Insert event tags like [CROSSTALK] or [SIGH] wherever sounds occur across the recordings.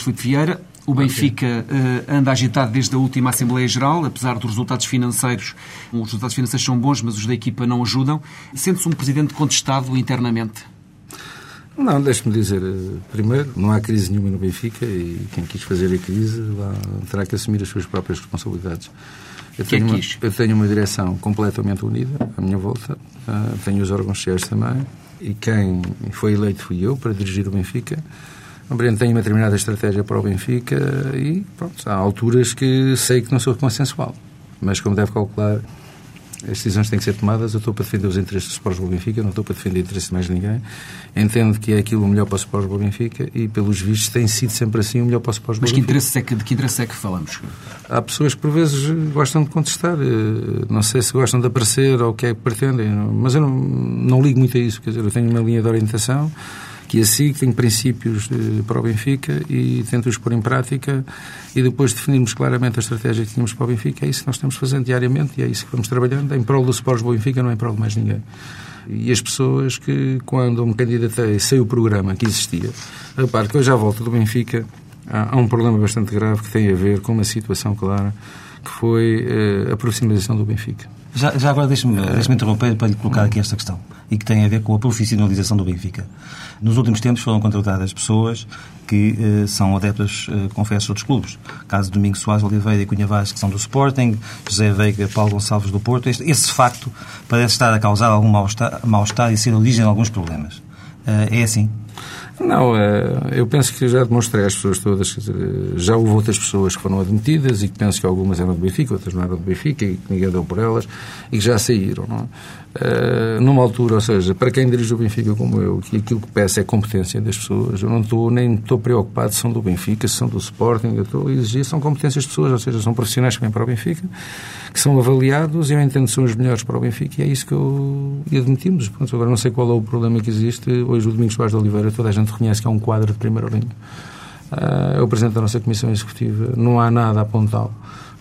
Luís Filipe Vieira. O Benfica eh, anda agitado desde a última Assembleia Geral, apesar dos resultados financeiros. Os resultados financeiros são bons, mas os da equipa não ajudam. Sente-se um presidente contestado internamente? Não, deixe-me dizer, eh, primeiro, não há crise nenhuma no Benfica e quem quis fazer a crise lá, terá que assumir as suas próprias responsabilidades. Eu tenho, uma, eu tenho uma direção completamente unida à minha volta, ah, tenho os órgãos sociais também e quem foi eleito fui eu para dirigir o Benfica. Compreendo, tenho uma determinada estratégia para o Benfica e, pronto, há alturas que sei que não sou consensual. Mas, como deve calcular, as decisões têm que ser tomadas. Eu estou para defender os interesses do Sport Lisboa Benfica, não estou para defender interesses de mais ninguém. Entendo que é aquilo o melhor para o Sport Lisboa Benfica e, pelos vistos, tem sido sempre assim o melhor para o Sport Mas que Benfica. interesse é que, de que interesse é que falamos? Há pessoas que, por vezes, gostam de contestar. Eh, Não sei se gostam de aparecer ou o que é que pretendem, mas eu não, não ligo muito a isso. Quer dizer, eu tenho uma linha de orientação que é assim, tenho princípios para o Benfica e tento-os pôr em prática e depois definirmos claramente a estratégia que tínhamos para o Benfica. É isso que nós estamos fazendo diariamente e é isso que vamos trabalhando em prol do Sport Lisboa Benfica, não em prol de mais ninguém. E as pessoas que, quando me candidatei, sei o programa que existia, repare que eu já volto do Benfica, há, há um problema bastante grave que tem a ver com uma situação clara, que foi eh, a profissionalização do Benfica. Já, já agora deixe-me deixe interromper para lhe colocar aqui esta questão e que tem a ver com a profissionalização do Benfica. Nos últimos tempos foram contratadas pessoas que eh, são adeptas, eh, confesso, de outros clubes. Caso de Domingos Soares Oliveira e Cunha Vaz, que são do Sporting, José Veiga, Paulo Gonçalves do Porto. Este, esse facto parece estar a causar algum mal-estar mal e ser origem de alguns problemas. Eh, é assim? Não, eh, eu penso que já demonstrei às pessoas todas, eh, já houve outras pessoas que foram admitidas e que penso que algumas eram do Benfica, outras não eram do Benfica e que ninguém deu por elas e que já saíram, não é? Eh, Numa altura, ou seja, para quem dirige o Benfica como eu, que aquilo que peço é competência das pessoas, eu não estou, nem estou preocupado se são do Benfica, se são do Sporting, eu estou a exigir, são competências de pessoas, ou seja, são profissionais que vêm para o Benfica, que são avaliados, eu entendo que são os melhores para o Benfica e é isso que eu e admitimos. Pronto, agora não sei qual é o problema que existe. Hoje o Domingos Soares de Oliveira, toda a gente reconhece que é um quadro de primeira linha. Ah, é o Presidente da nossa Comissão Executiva, não há nada a apontá-lo.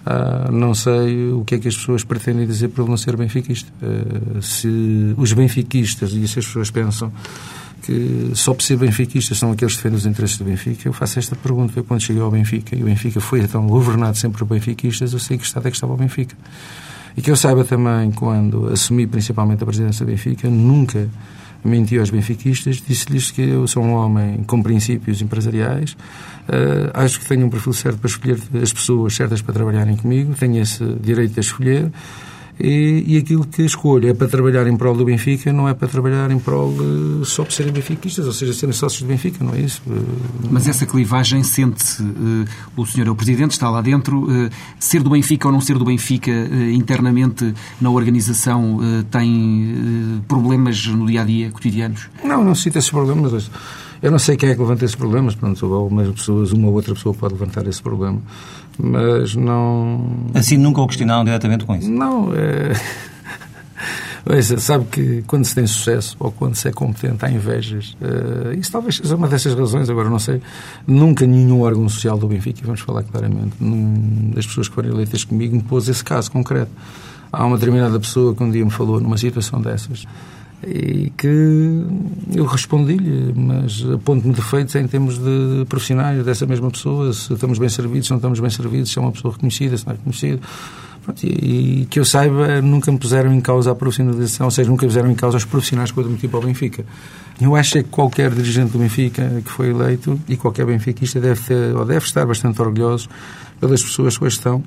Ah, não sei o que é que as pessoas pretendem dizer por não ser benfiquista. Ah, se os benfiquistas, e se as pessoas pensam que só por ser benfiquistas são aqueles que defendem os interesses do Benfica, eu faço esta pergunta. Eu, quando cheguei ao Benfica, e o Benfica foi então governado sempre por benfiquistas, eu sei que estado é que estava o Benfica. E que eu saiba também, quando assumi principalmente a presidência do Benfica, nunca menti aos benfiquistas, disse-lhes que eu sou um homem com princípios empresariais, uh, acho que tenho um perfil certo para escolher as pessoas certas para trabalharem comigo, tenho esse direito a escolher, e, e aquilo que escolho é para trabalhar em prol do Benfica, não é para trabalhar em prol uh, só por serem benfiquistas, ou seja, serem sócios do Benfica, não é isso? Uh, Mas essa clivagem sente-se, eh, o senhor é o presidente, está lá dentro, ser do Benfica ou não ser do Benfica internamente na organização tem problemas no dia-a-dia, cotidianos? Não, não cito esses problemas. mas Eu não sei quem é que levanta esses problemas. Pronto, algumas pessoas, uma ou outra pessoa pode levantar esse problema. Mas não. Assim nunca o questionaram diretamente com isso? Não. É... [LAUGHS] Veja, sabe que quando se tem sucesso ou quando se é competente há invejas. Uh, isso talvez seja uma dessas razões, agora não sei. Nunca nenhum órgão social do Benfica, e vamos falar claramente, num, das pessoas que foram eleitas comigo, me pôs esse caso concreto. Há uma determinada pessoa que um dia me falou numa situação dessas e que eu respondi-lhe, mas aponto-me defeitos em termos de profissionais dessa mesma pessoa, se estamos bem servidos, se não estamos bem servidos, se é uma pessoa reconhecida, se não é reconhecida. Pronto, e, e, que eu saiba, nunca me puseram em causa a profissionalização, ou seja, nunca puseram em causa os profissionais que eu admiti para o Benfica. Eu acho é que qualquer dirigente do Benfica que foi eleito e qualquer benfiquista deve, ter, ou deve estar bastante orgulhoso pelas pessoas que hoje estão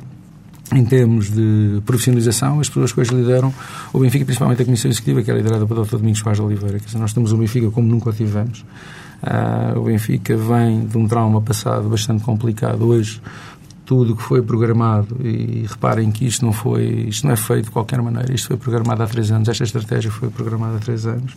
em termos de profissionalização, as pessoas que hoje lideram o Benfica, principalmente a Comissão Executiva, que é liderada pelo Dr. Domingos Paz de Oliveira. Quer dizer, nós temos o Benfica como nunca o tivemos. Uh, o Benfica vem de um trauma passado bastante complicado. Hoje, tudo que foi programado, e reparem que isto não foi, isto não é feito de qualquer maneira, isto foi programado há três anos, esta estratégia foi programada há três anos.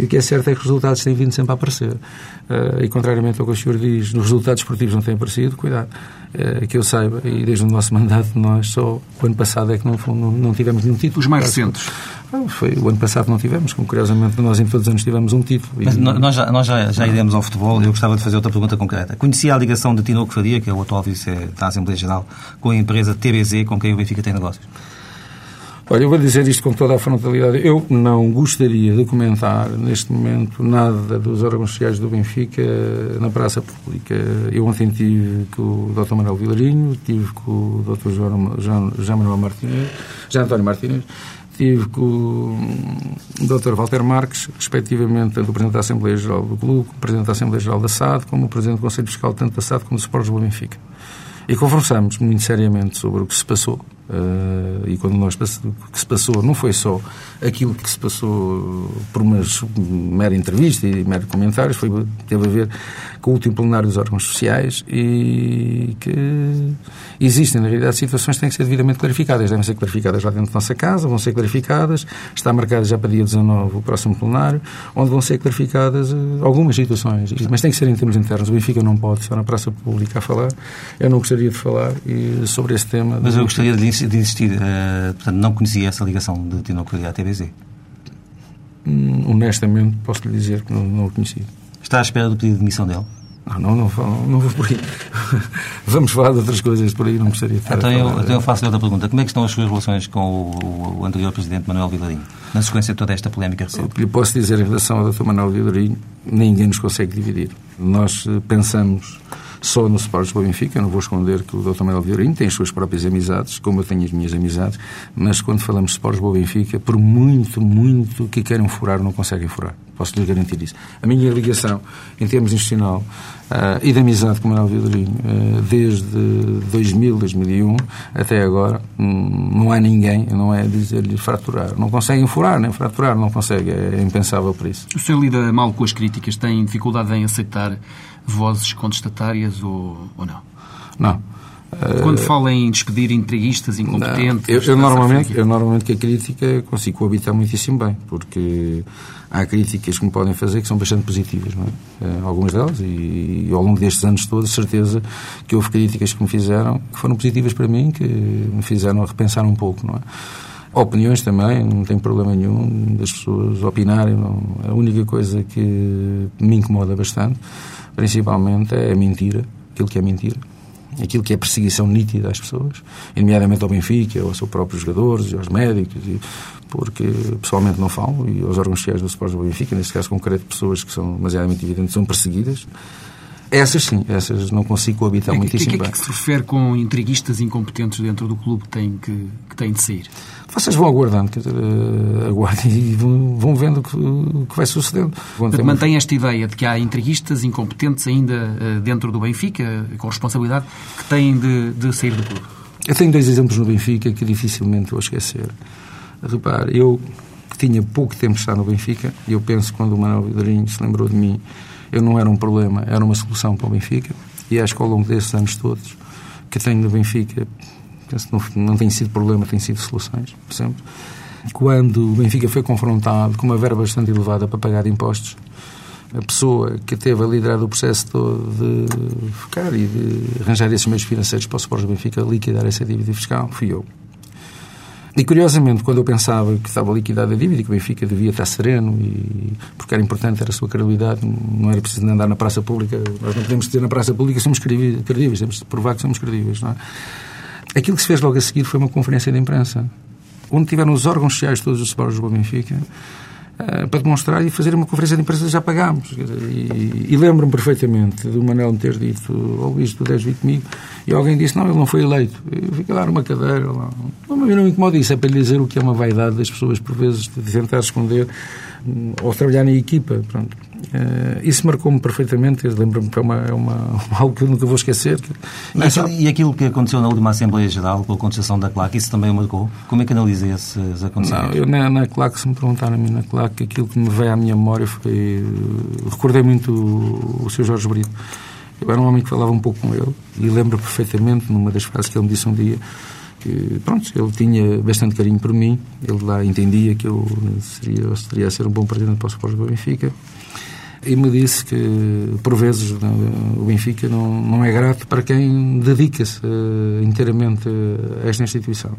E o que é certo é que os resultados têm vindo sempre a aparecer. Uh, e contrariamente ao que o senhor diz, os resultados esportivos não têm aparecido, cuidado. eh, que eu saiba, e desde o nosso [LAUGHS] mandato nós só o ano passado é que não, não, não tivemos nenhum título. Os mais recentes? Foi, o ano passado não tivemos, como curiosamente nós em todos os anos tivemos um título. Mas e... nós, já, nós já, já iremos ao futebol, eu gostava de fazer outra pergunta concreta. Conhecia a ligação de Tinoco Faria, que é o atual vice da Assembleia Geral, com a empresa TBZ, com quem o Benfica tem negócios? Olha, eu vou dizer isto com toda a frontalidade. Eu não gostaria de comentar, neste momento, nada dos órgãos sociais do Benfica na praça pública. Eu ontem tive com o Dr. Manuel Vilarinho, tive com o Dr. João, João Manuel Martínez, Jean António Martínez, tive com o Dr. Walter Marques, respectivamente, tanto o Presidente da Assembleia Geral do Clube, o Presidente da Assembleia Geral da SAD, como o Presidente do Conselho Fiscal, tanto da SAD como do Sport do Benfica. E conversamos muito seriamente sobre o que se passou Uh, e quando nós que se passou não foi só aquilo que se passou por uma mera entrevista e mero comentários, foi, teve a ver com o último plenário dos órgãos sociais e que existem, na realidade, situações que têm que ser devidamente clarificadas. Devem ser clarificadas lá dentro da nossa casa, vão ser clarificadas, está marcado já para dia 19 o próximo plenário, onde vão ser clarificadas uh, algumas situações. Mas tem que ser em termos internos. O Benfica não pode estar na praça pública a falar. Eu não gostaria de falar e, sobre esse tema. Mas eu gostaria de de insistir. Uh, portanto, não conhecia essa ligação de Tinoco à TVZ? Hum, honestamente, posso lhe dizer que não, não o conhecia. Está à espera do pedido de demissão dele? Não, não, não, não, não vou por aí. Vamos falar de outras coisas por aí, não gostaria de estar então, eu, então eu faço outra pergunta. Como é que estão as suas relações com o, o anterior Presidente Manuel Vilarinho, na sequência de toda esta polémica recente? O que lhe posso dizer em relação ao Dr. Manuel Vilarinho, ninguém nos consegue dividir. Nós eh, pensamos só no Sporting do Benfica. Eu não vou esconder que o Dr. Manuel Vilarinho tem as suas próprias amizades, como eu tenho as minhas amizades, mas quando falamos de Sporting do Benfica, por muito, muito que queiram furar, não conseguem furar. Posso lhe garantir isso. A minha ligação, em termos institucional, uh, e de amizade com o Manuel Vilarinho, uh, desde 2000, 2001 até agora, um, não há ninguém, não é dizer-lhe fraturar. Não conseguem furar, nem fraturar, não consegue. É impensável por isso. O senhor lida mal com as críticas? Tem dificuldade em aceitar vozes contestatárias ou, ou não? Não. Quando uh, fala em despedir entreguistas incompetentes... Eu, eu normalmente, eu normalmente que a crítica consigo coabitar muitíssimo bem, porque há críticas que me podem fazer que são bastante positivas, não é? Uh, algumas delas, e, e, ao longo destes anos todos, certeza que houve críticas que me fizeram, que foram positivas para mim, que me fizeram repensar um pouco, não é? Opiniões também, não tem problema nenhum das pessoas opinarem. Não. A única coisa que me incomoda bastante principalmente é a mentira, aquilo que é mentira, aquilo que é perseguição nítida às pessoas, nomeadamente ao Benfica, aos seus próprios jogadores, aos médicos, e, porque pessoalmente não falo, e aos órgãos sociais do Sport do Benfica, neste caso concreto, pessoas que são demasiadamente evidentes, são perseguidas. Essas sim, essas não consigo coabitar é, muitíssimo bem. O que é que se refere com intriguistas incompetentes dentro do clube que têm, que, que têm de sair? Vocês vão aguardando, quer dizer, eh, aguardem e vão, vão vendo o que, que vai sucedendo. Mantém esta ideia de que há intriguistas incompetentes ainda eh, dentro do Benfica, com responsabilidade, que têm de, de sair do clube? Eu tenho dois exemplos no Benfica que dificilmente vou esquecer. Repare, eu que tinha pouco tempo de estar no Benfica, e eu penso que quando o Manuel Vidrinho se lembrou de mim, eu não era um problema, era uma solução para o Benfica. E acho que ao longo desses anos todos que tenho no Benfica, não, não tem sido problema, tem sido soluções, sempre. Quando o Benfica foi confrontado com uma verba bastante elevada para pagar impostos, a pessoa que teve a liderar o processo todo de ficar e de arranjar esses meios financeiros para o suporte do Benfica liquidar essa dívida fiscal fui eu. E curiosamente, quando eu pensava que estava liquidada a dívida que o Benfica devia estar sereno, e, porque era importante, era a sua credibilidade, não era preciso andar na praça pública, nós não podemos dizer na praça pública que somos credíveis, temos de provar que somos credíveis. Não é? Aquilo que se fez logo a seguir foi uma conferência de imprensa, onde tiveram os órgãos sociais todos os separos do Benfica, eh, para demonstrar e fazer uma conferência de imprensa já pagámos. E, e lembro-me perfeitamente do Manel me ter dito, ao oh, Luís, tu deves vir comigo, e alguém disse, não, ele não foi eleito. Eu fiquei lá numa cadeira, lá. Não, não me incomoda isso, é para lhe dizer o que é uma vaidade das pessoas, por vezes, de tentar esconder hum, ou trabalhar na equipa. Pronto. Uh, isso marcou-me perfeitamente, lembro-me que é, uma, é uma, [LAUGHS] algo que eu nunca vou esquecer. E, aquilo, e aquilo que aconteceu na última Assembleia Geral, com a concessão da CLAC, isso também o marcou? Como é que analisa esses acontecimentos? Não, eu na, na CLAC, se me a mim na CLAC, aquilo que me veio à minha memória foi... Recordei muito o, o Sr. Jorge Brito. Eu era um homem que falava um pouco com ele e lembro perfeitamente, numa das frases que ele me disse um dia, que, pronto, ele tinha bastante carinho por mim, ele lá entendia que eu seria, seria a ser um bom presidente para o Sport do Benfica e me disse que, por vezes, o Benfica não, não é grato para quem dedica-se uh, inteiramente a esta instituição.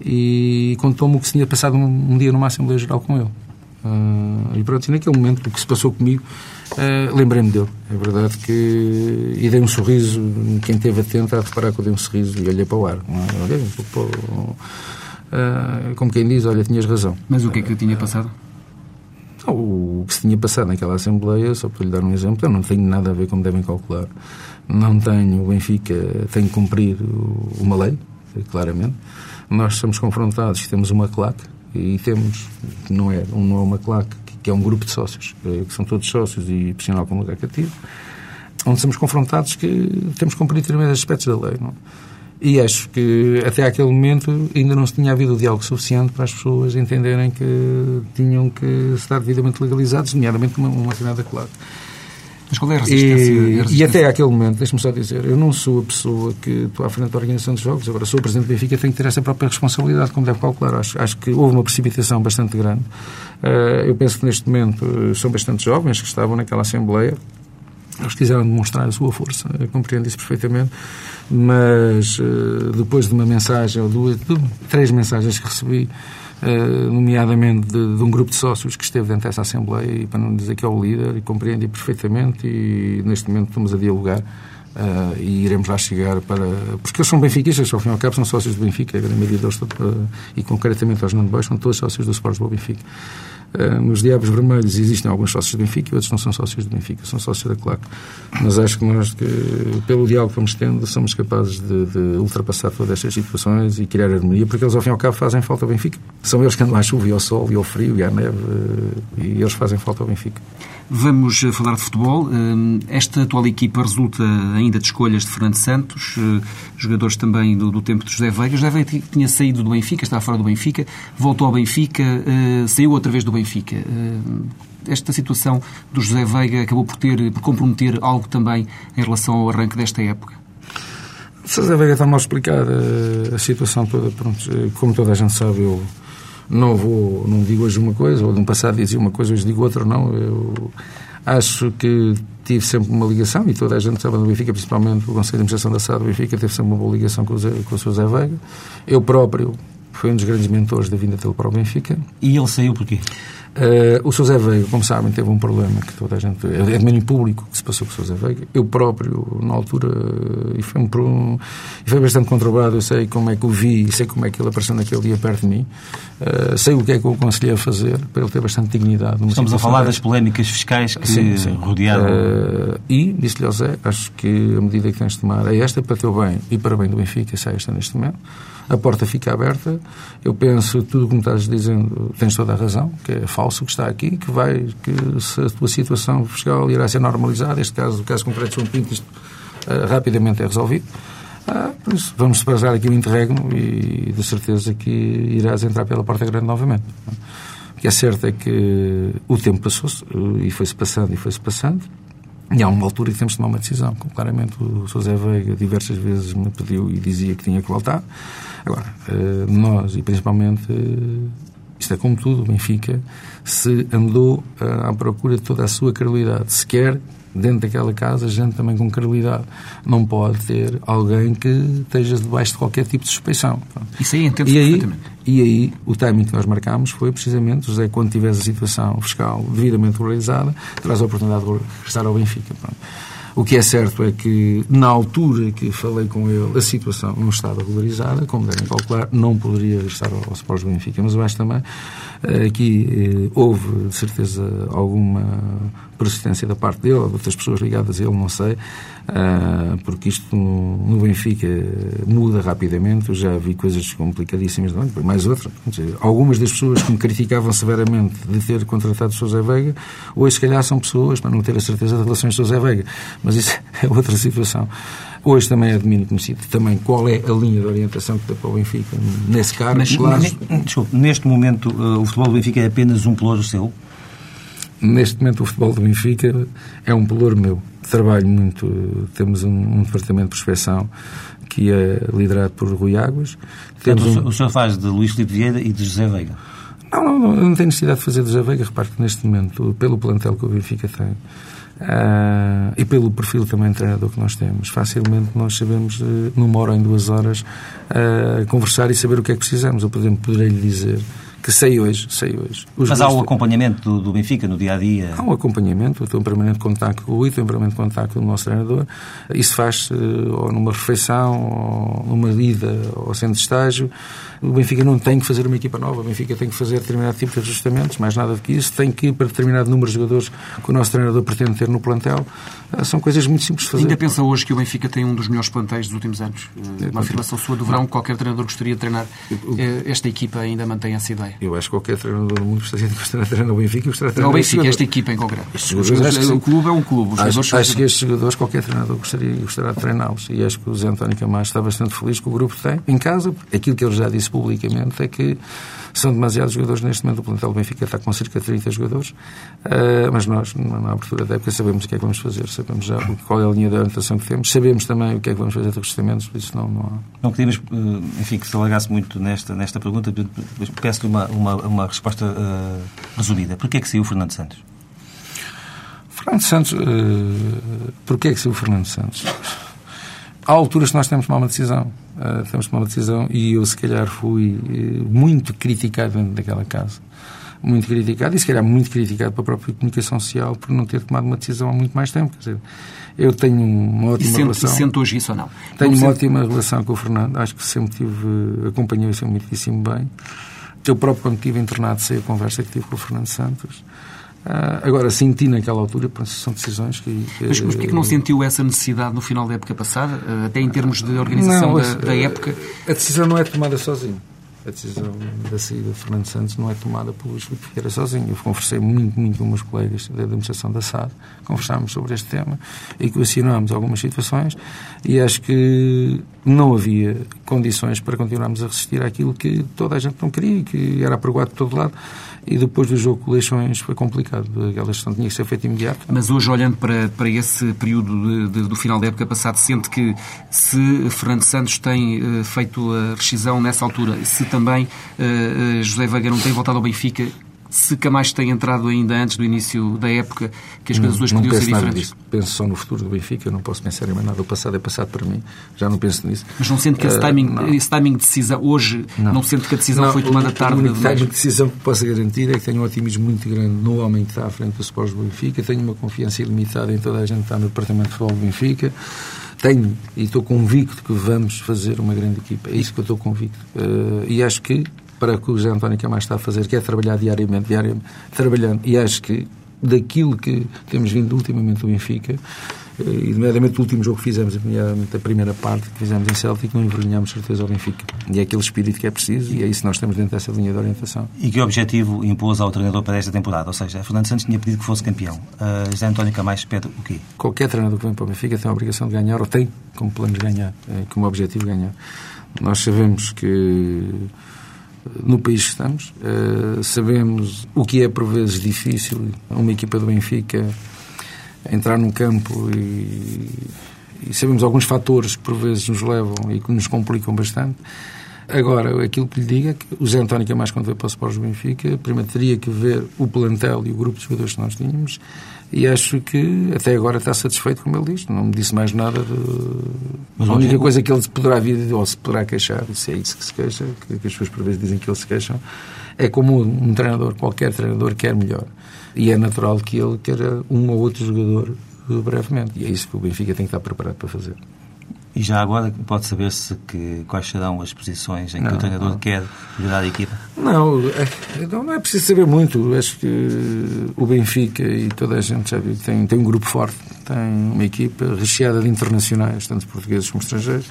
E contou-me o que se tinha passado um, um, dia numa Assembleia Geral com ele. Uh, e pronto, e naquele momento, o que se passou comigo, uh, lembrei-me dele. É verdade que. E dei um sorriso, quem esteve atento a reparar que eu dei um sorriso e olhei para o ar. Olhei um pouco para, como quem diz, olha, tinhas razão. Mas o que é que tinha passado? O que se tinha passado naquela Assembleia, só para lhe dar um exemplo, eu não tenho nada a ver como devem calcular. Não tenho, o Benfica tem que cumprir uma lei, claramente. Nós somos confrontados, temos uma claque, e temos, não é, não é uma claque, que é um grupo de sócios, que são todos sócios e profissional como lugar cativo, onde somos confrontados que temos que cumprir determinados aspectos da lei. Não é? E acho que até aquele momento ainda não se tinha havido o diálogo suficiente para as pessoas entenderem que tinham que estar devidamente legalizados, nomeadamente uma, uma determinada claque. Mas qual é a resistência? E, a resistência? e até aquele momento, deixe-me só dizer, eu não sou a pessoa que estou à frente da organização dos jogos, agora sou o Presidente do Benfica tenho que ter essa própria responsabilidade, como deve calcular. Acho, acho que houve uma precipitação bastante grande. Uh, eu penso que neste momento são bastante jovens que estavam naquela Assembleia, eles quiseram demonstrar a sua força, eu compreendo isso perfeitamente, mas uh, depois de uma mensagem, ou duas, três mensagens que recebi, uh, nomeadamente de, de, um grupo de sócios que esteve dentro dessa Assembleia, e para não dizer que é o líder, e compreendi perfeitamente, e neste momento estamos a dialogar. Uh, e iremos lá chegar para. Porque eles são benfiquistas, ao fim e ao cabo, são sócios do Benfica, a grande maioria deles, e concretamente aos Nuno são todos sócios do Sport do Benfica. Uh, nos Diabos Vermelhos existem alguns sócios do Benfica e outros não são sócios do Benfica, são sócios da Claque. Mas acho que nós, que, pelo diálogo que vamos tendo, somos capazes de, de, ultrapassar todas estas situações e criar harmonia, porque eles, ao fim e ao cabo, fazem falta ao Benfica. São eles que andam à chuva e ao sol e ao frio e à neve, uh, e eles fazem falta ao Benfica. Vamos eh, falar de futebol. Esta atual equipa resulta ainda de escolhas de Fernando Santos, jogadores também do, do tempo de José Veiga. José Veiga tinha saído do Benfica, estava fora do Benfica, voltou ao Benfica, saiu outra vez do Benfica. Esta situação do José Veiga acabou por, ter, por comprometer algo também em relação ao arranque desta época? José Veiga está mal explicada a situação toda. Pronto, como toda a gente sabe, eu não vou, não digo hoje uma coisa, ou no passado dizia uma coisa, hoje digo outra, não. Eu acho que tive sempre uma ligação, e toda a gente sabe do Benfica, principalmente o Conselho de Administração da SAD do Benfica, teve sempre uma boa ligação com o, o Sr. Veiga. Eu próprio foi um dos grandes mentores da vinda dele para o Benfica. E ele saiu porquê? Uh, o Sr. Zé Veiga, como sabem, teve um problema que toda a gente. É domínio público que se passou com o Sr. Zé Veiga. Eu próprio, na altura, e foi, um, e foi bastante conturbado. Eu sei como é que o vi e sei como é que ele apareceu naquele dia perto de mim. Uh, sei o que é que eu aconselhei a fazer para ele ter bastante dignidade. Estamos a falar das polémicas fiscais que sim, sim. rodearam. Uh, e disse-lhe ao Zé: acho que a medida que tens de tomar é esta para teu bem e para o bem do Benfica, é esta neste momento a porta fica aberta. Eu penso, tudo como estás dizendo, tens toda a razão, que é falso o que está aqui, que vai, que se a tua situação fiscal irá ser normalizada, este caso, o caso concreto de João Pinto, isto uh, rapidamente é resolvido. Ah, por isso, vamos separar aqui o interregno e de certeza que irás entrar pela porta grande novamente. O que é certo é que o tempo passou-se e foi-se passando e foi-se passando. E há uma altura que temos de tomar uma decisão. Como claramente o José Veiga diversas vezes me pediu e dizia que tinha que voltar. Agora, eh, nós, e principalmente, eh, isto é como tudo, o Benfica, se andou eh, à procura de toda a sua credibilidade. Se quer, dentro daquela casa, gente também com credibilidade. Não pode ter alguém que esteja debaixo de qualquer tipo de suspeição. Isso aí entende perfeitamente. E aí, o timing que nós marcámos foi precisamente, José, quando tiveres a situação fiscal devidamente regularizada, terás a oportunidade de regressar ao Benfica. Pronto. O que é certo é que, na altura que falei com ele, a situação não estava regularizada, como devem calcular, não poderia estar ao, Sport Benfica. Mas eu acho também eh, aqui eh, houve, de certeza, alguma persistência da parte dele, ou de outras pessoas ligadas a ele, não sei, uh, porque isto no, Benfica muda rapidamente. Eu já vi coisas complicadíssimas, não, é? mais outra. Dizer, algumas das pessoas que me criticavam severamente de ter contratado o José Veiga, hoje, se calhar, são pessoas, para não ter a certeza das relações com o José Veiga, mas isso [LAUGHS] é outra situação. Hoje também é de mínimo conhecido também qual é a linha de orientação que dá para o Benfica nesse caso. Mas, claro... desculpe, neste momento uh, o futebol do Benfica é apenas um pelouro seu? Neste momento o futebol do Benfica é um pelouro meu. Trabalho muito, temos um, um departamento de prospeção que é liderado por Rui Águas. Portanto, um... o senhor faz de Luís Filipe Vieira e de José Veiga? Não, não, não, não tem necessidade de fazer do Veiga. Repare que neste momento, pelo plantel que o Benfica tem uh, e pelo perfil também de treinador que nós temos, facilmente nós sabemos, uh, numa hora ou em duas horas, uh, conversar e saber o que é que precisamos. Eu, por exemplo, poderei lhe dizer que sei hoje, sei hoje. Os Mas há o acompanhamento do, do, Benfica no dia a dia? Há um acompanhamento, eu estou em permanente contato com o Rui, estou em permanente contato com o nosso treinador. Isso faz-se ou numa refeição, ou numa ida ao centro de estágio. O Benfica não tem que fazer uma equipa nova, o Benfica tem que fazer determinado tipo de ajustamentos, mais nada do que isso. Tem que ir para determinado número de jogadores que o nosso treinador pretende ter no plantel. Ah, são coisas muito simples de fazer. Ainda pensa hoje que o Benfica tem um dos melhores plantéis dos últimos anos? É, uma afirmação sua do verão, qualquer treinador gostaria de treinar eh, esta equipa ainda mantém essa ideia? Eu acho que qualquer treinador do mundo gostaria de treinar o Benfica e gostaria de treinar o Benfica, esta equipa em concreto. o clube é um clube. acho, acho que estes jogadores, qualquer treinador gostaria, gostaria de treiná-los. E acho que o Zé António Camacho está bastante feliz que o grupo tem em casa. Aquilo que ele já disse publicamente é que são demasiados jogadores neste momento. O plantel do Benfica está com cerca de 30 jogadores, uh, mas nós, na abertura da época, sabemos o que é que vamos fazer, sabemos já qual é a linha de orientação que temos, sabemos também o que é que vamos fazer de ajustamentos, por isso não, não há. Não queríamos, eh, enfim, que se alargasse muito nesta, nesta pergunta, peço-lhe uma, uma, uma, resposta uh, resumida. Porquê é que saiu o Fernando Santos? Fernando Santos, uh, porquê é que saiu o Fernando Santos? Há alturas que nós temos de tomar uma decisão. Uh, temos tomar uma decisão e eu, se calhar, fui uh, muito criticado dentro daquela casa. Muito criticado e, se calhar, muito criticado pela própria comunicação social por não ter tomado uma decisão há muito mais tempo. Quer dizer, eu tenho uma ótima e sente, relação. E sente hoje isso ou não? Tenho não uma ótima relação com o Fernando. Acho que sempre tive, acompanhei-o muitíssimo bem. Eu próprio, quando estive internado, sei a conversa que tive com o Fernando Santos. Uh, agora, senti naquela altura, são decisões que. Mas, mas porquê que não sentiu essa necessidade no final da época passada, até em termos de organização não, da, da, época? A decisão não é tomada sozinho. A decisão da saída de Fernando Santos não é tomada pelo Filipe Vieira sozinho. Eu conversei muito, muito com meus colegas da administração da SAD, conversámos sobre este tema e equacionámos algumas situações e acho que não havia condições para continuarmos a resistir àquilo que toda a gente não queria, que era apregoado de todo lado e depois do jogo com Leixões foi complicado. Aquela gestão tinha que ser feita imediato. Mas hoje, olhando para, para esse período de, de, do final da época passada, sente que se Fernando Santos tem uh, feito a rescisão nessa altura, se também uh, José Veiga não tem voltado ao Benfica, se Camacho tem entrado ainda antes do início da época, que as coisas hoje podiam ser diferentes? Penso só no futuro do Benfica, eu não posso pensar em mais nada. O passado é passado para mim, já não penso nisso. Mas não sente que esse ah, timing, uh, esse timing de decisão hoje, não, não sente que a decisão não, foi tomada tarde? A única de decisão que posso garantir é que tenho um otimismo muito grande no homem que está à frente do Sport do Benfica, tenho uma confiança ilimitada em toda a gente que está no departamento de futebol do Benfica tenho e estou convicto que vamos fazer uma grande equipa. É isso que eu estou convicto. Uh, e acho que para o que o José António Camacho está a fazer, que é trabalhar diariamente, diariamente, trabalhando. E acho que daquilo que temos vindo ultimamente do Benfica, e nomeadamente o último jogo que fizemos, nomeadamente a primeira parte que fizemos em Celtic, não envergonhamos certeza ao Benfica. E é aquele espírito que é preciso e é isso que nós temos dentro dessa linha de orientação. E que objetivo impôs ao treinador para esta temporada? Ou seja, Fernando Santos tinha pedido que fosse campeão. Uh, José António Camacho pede o quê? Qualquer treinador que vem para o Benfica tem a obrigação de ganhar, ou tem como plano de ganhar, é, como objetivo ganhar. Nós sabemos que no país que estamos. Uh, sabemos o que é, por vezes, difícil uma equipa do Benfica entrar num campo e, e, sabemos alguns fatores que, por vezes, nos levam e que nos complicam bastante. Agora, aquilo que lhe digo é que o Zé António, que é mais quando veio para o Sport Benfica, primeiro teria que ver o plantel e o grupo de jogadores que nós tínhamos e acho que até agora está satisfeito, como ele diz. Não me disse mais nada. De... Mas a única coisa que ele poderá vir ou se poderá queixar, se é isso que se queixa, que, que as pessoas por vezes dizem que ele se queixam, é como um treinador, qualquer treinador quer melhor. E é natural que ele queira um ou outro jogador brevemente. E é isso que o Benfica tem que estar preparado para fazer. E já agora pode saber-se que, quais serão as posições em que não, o treinador não. quer melhorar a equipa? Não, é, não, não é preciso saber muito. Acho que o Benfica e toda a gente já viu, tem, tem um grupo forte, tem uma equipa recheada de internacionais, tanto portugueses como estrangeiros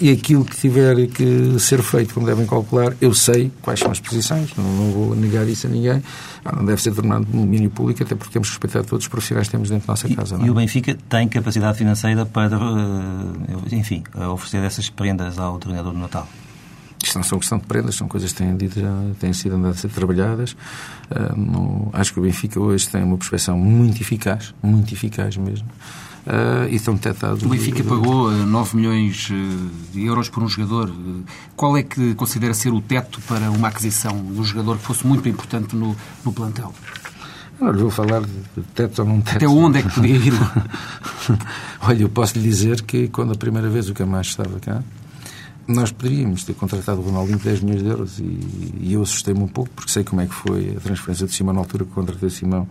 e aquilo que tiver que ser feito, como devem calcular, eu sei quais são as posições, não, não vou negar isso a ninguém, ah, não deve ser tornado domínio público, até porque temos que respeitar todos os profissionais que temos dentro da nossa casa. E, e o Benfica tem capacidade financeira para, eh, enfim, oferecer essas prendas ao treinador do Natal? Isto não são questão de prendas, são coisas que têm, dito, têm sido andadas a ser trabalhadas. Uh, no, acho que o Benfica hoje tem uma prospeção muito eficaz, muito eficaz mesmo. Uh, e estão detectados. O Benfica pagou 9 milhões de euros por um jogador. Qual é que considera ser o teto para uma aquisição de um jogador que fosse muito importante no, no plantel? Não vou falar de teto ou não teto. Até onde é que podia ir? [LAUGHS] Olha, eu posso lhe dizer que quando a primeira vez o Camacho estava cá, nós poderíamos ter contratado o Ronaldinho por 10 milhões de euros e, e eu assustei-me um pouco porque sei como é que foi a transferência de Simão na altura que contratei Simão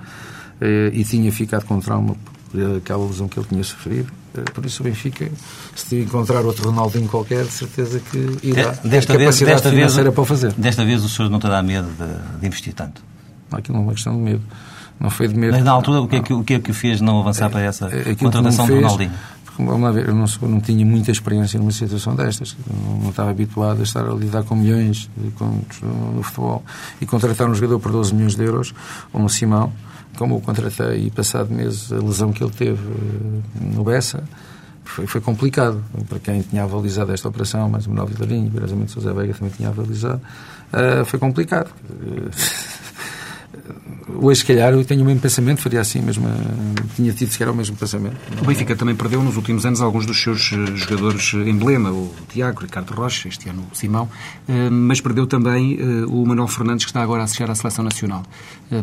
eh, e tinha ficado com trauma por aquela lesão que ele tinha sofrido. Eh, por isso o Benfica, se encontrar outro Ronaldinho qualquer, de certeza que irá desta ter vez, desta financeira vez, para o fazer. Desta vez o senhor não terá medo de, de investir tanto? Aquilo não é uma questão de medo. Não foi de medo. Mas na altura, o que é que o, que, é que fez não avançar para essa contratação fez, Ronaldinho? Vamos ver, eu não, sou, não tinha muita experiência numa situação destas. Não, não estava habituado a estar a lidar com milhões contos no futebol. E contratar um jogador por 12 milhões de euros, como Simão, como o contratei e passado meses a lesão que ele teve eh, no Bessa, foi, foi complicado. Para quem tinha avalizado esta operação, mais o Manuel Vilarinho, curiosamente José Veiga também tinha avalizado, uh, foi complicado. Hoje, se calhar, eu tenho o mesmo pensamento, faria assim mesmo, tinha tido sequer o mesmo pensamento. O Benfica também perdeu nos últimos anos alguns dos seus eh, jogadores eh, emblema, o Tiago, o Ricardo Rocha, este ano o Simão, eh, mas perdeu também o Manuel Fernandes, que está agora a associar à Seleção Nacional.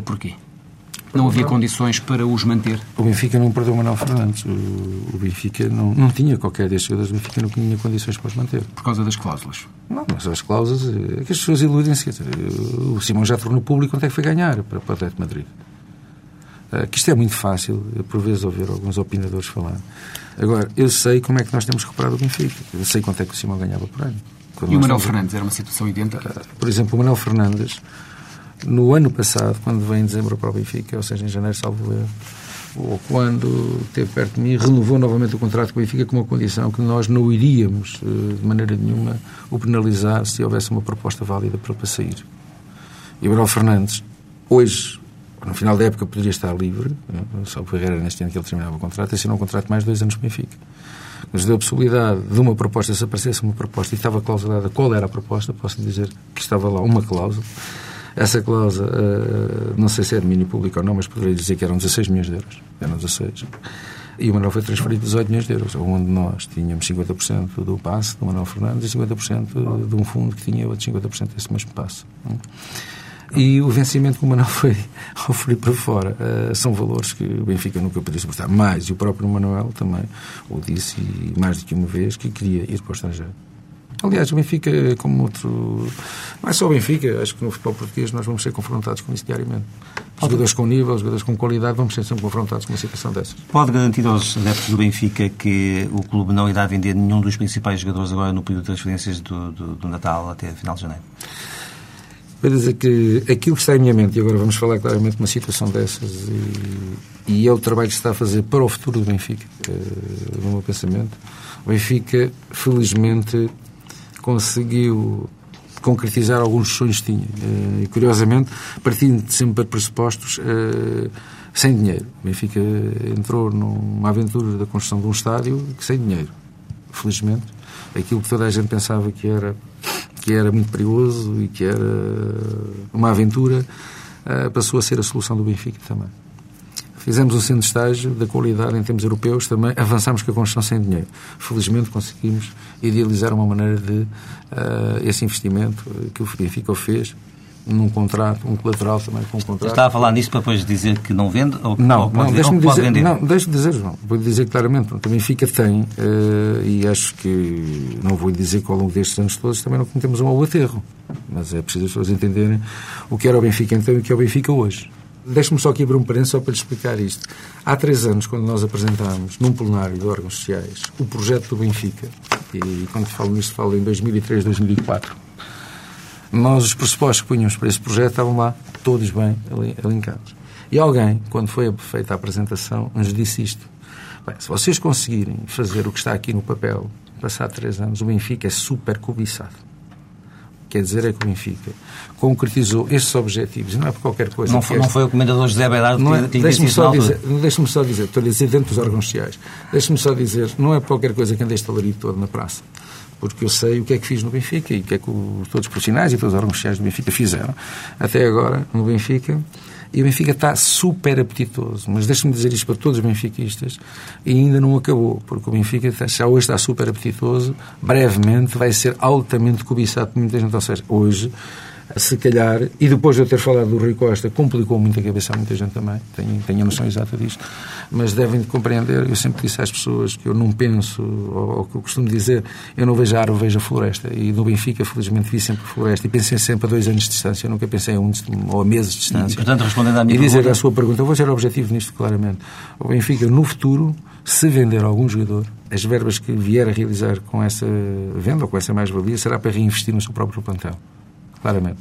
Porquê? Não havia condições para os manter? O Benfica não perdeu o Manuel Fernandes. O Benfica não, não tinha qualquer destes jogadores. O Benfica não tinha condições para os manter. Por causa das cláusulas? Não, mas as cláusulas... É que as pessoas iludem-se. O Simão já tornou público quanto é que foi ganhar para, para o Atlético Madrid. Uh, que isto é muito fácil, por vezes, ouvir alguns opinadores falar. Agora, eu sei como é que nós temos recuperado o Benfica. Eu sei quanto é que o Simão ganhava por ano. Quando e o Manuel Fernandes era uma situação idêntica? Uh, por exemplo, o Manuel Fernandes no ano passado, quando veio em dezembro para o Benfica, ou seja, em janeiro, salvo erro, ou quando esteve perto de mim, renovou novamente o contrato com o Benfica com uma condição que nós não iríamos, eh, de maneira nenhuma, o penalizar se houvesse uma proposta válida para, para sair. E Manuel Fernandes, hoje, no final da época, poderia estar livre, eh, só o Ferreira, neste ano que ele terminava o contrato, assinou um contrato mais dois anos com o Benfica. Nos deu a possibilidade de uma proposta, se aparecesse uma proposta e estava clausulada qual era a proposta, posso dizer que estava lá uma cláusula, essa cláusula, uh, não sei se é domínio público ou não, mas poderia dizer que eram 16 milhões de euros. Eram 16. E o Manuel foi transferido 18 milhões de euros, onde nós tínhamos 50% do passe do Manuel Fernandes e 50% de um fundo que tinha outros 50% desse mesmo passe. E o vencimento que o Manuel foi [LAUGHS] oferir para fora uh, são valores que o Benfica nunca poderia suportar. Mais, e o próprio Manuel também o disse, mais do que uma vez, que queria ir para o estrangeiro. Aliás, o Benfica, como outro. Não é só o Benfica, acho que no futebol português nós vamos ser confrontados com isso diariamente. Os jogadores com nível, os jogadores com qualidade, vamos ser sempre confrontados com uma situação dessas. Pode garantir aos adeptos do Benfica que o clube não irá vender nenhum dos principais jogadores agora no período de transferências do, do, do Natal até final de janeiro? Para dizer que aquilo que está em minha mente, e agora vamos falar claramente de uma situação dessas, e, e é o trabalho que se está a fazer para o futuro do Benfica, uh, no meu pensamento. O Benfica, felizmente, conseguiu concretizar alguns sonhos que tinha. Eh, e, curiosamente, partindo sempre de pressupostos uh, sem dinheiro. O Benfica entrou numa aventura da construção de um estádio sem dinheiro. Felizmente. Aquilo que toda a gente pensava que era, que era muito perigoso e que era uma aventura, uh, passou a ser a solução do Benfica também. Fizemos um centro de estágio da qualidade em termos europeus, também avançámos com a construção sem dinheiro. Felizmente conseguimos idealizar uma maneira de uh, esse investimento que o Benfica fez num contrato, um colateral também com um contrato. Está a falar nisso para depois dizer que não vende ou, não, ou pode, não, deixe-me dizer, vender? Não, deixe-me dizer, João. Vou dizer claramente. Pronto, a Benfica tem, uh, e acho que não vou dizer que ao longo destes anos todos também não cometemos um ou outro erro. Mas é preciso as pessoas entenderem o que era o Benfica então e o que é o Benfica hoje. Deixe-me só aqui abrir um parênteses só para lhe explicar isto. Há três anos, quando nós apresentámos num plenário de órgãos sociais o projeto do Benfica, e quando falo nisto falo em 2003, 2004, nós os pressupostos que punhamos para esse projeto estavam lá todos bem alinhados. E alguém, quando foi feita a apresentação, nos disse isto. Bem, se vocês conseguirem fazer o que está aqui no papel, passado três anos, o Benfica é super cobiçado quer dizer é que o Benfica concretizou estes objetivos, não é por qualquer coisa. Não foi, não foi o comendador José Beirado não é, que Deixe-me só, dizer, deixe só dizer, estou a dizer dentro dos órgãos sociais, deixe-me só dizer, não é por qualquer coisa que ande este alarido todo na praça. porque eu sei o que é que fiz no Benfica e o que é que todos os profissionais e todos os órgãos sociais do Benfica fizeram até agora no Benfica. E o Benfica está super apetitoso. Mas deixe-me dizer isto para todos os benfiquistas. E ainda não acabou, porque o Benfica já hoje está super apetitoso. Brevemente vai ser altamente cobiçado por muita gente. Ou seja, hoje se calhar, e depois de eu ter falado do Rui Costa, complicou muito a cabeça a muita gente também, tenho, tenho a noção exata disto, mas devem de compreender, eu sempre disse às pessoas que eu não penso, ou, ou que eu costumo dizer, eu não vejo a árvore, vejo a floresta, e no Benfica, felizmente, vi sempre a floresta, e pensei sempre a dois anos de distância, eu nunca pensei a um ou a meses de distância. E, portanto, respondendo à minha E dizer pergunta... à sua pergunta, eu vou ser objetivo nisto claramente, o Benfica, no futuro, se vender algum jogador, as verbas que vier a realizar com essa venda ou com essa mais-valia será para reinvestir no seu próprio plantel. Claramente.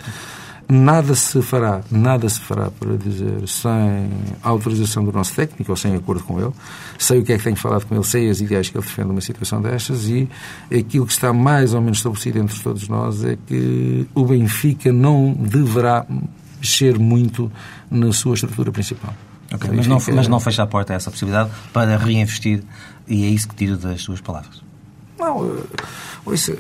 Nada se fará, nada se fará, para dizer, sem autorização do nosso técnico ou sem acordo com ele. Sei o que é que tenho falado com ele, sei as ideias que ele defende numa situação destas e aquilo que está mais ou menos estabelecido entre todos nós é que o Benfica não deverá mexer muito na sua estrutura principal. Okay, mas, não, mas não fecha a porta a essa possibilidade para reinvestir e é isso que tiro das suas palavras. Não, eh, ouça,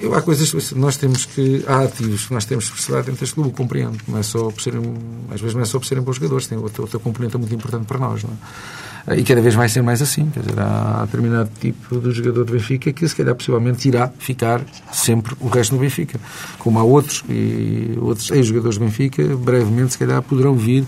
eu há coisas, nós temos que, há ativos que nós temos que perceber dentro deste clube, compreendo, não é só por serem, às vezes não é só por serem bons jogadores, tem outra, outra componente muito importante para nós, não é? E cada vez vai ser mais assim, quer dizer, há determinado tipo de jogador do Benfica que se calhar possivelmente irá ficar sempre o resto no Benfica, como há outros, e outros ex-jogadores do Benfica, brevemente se calhar poderão vir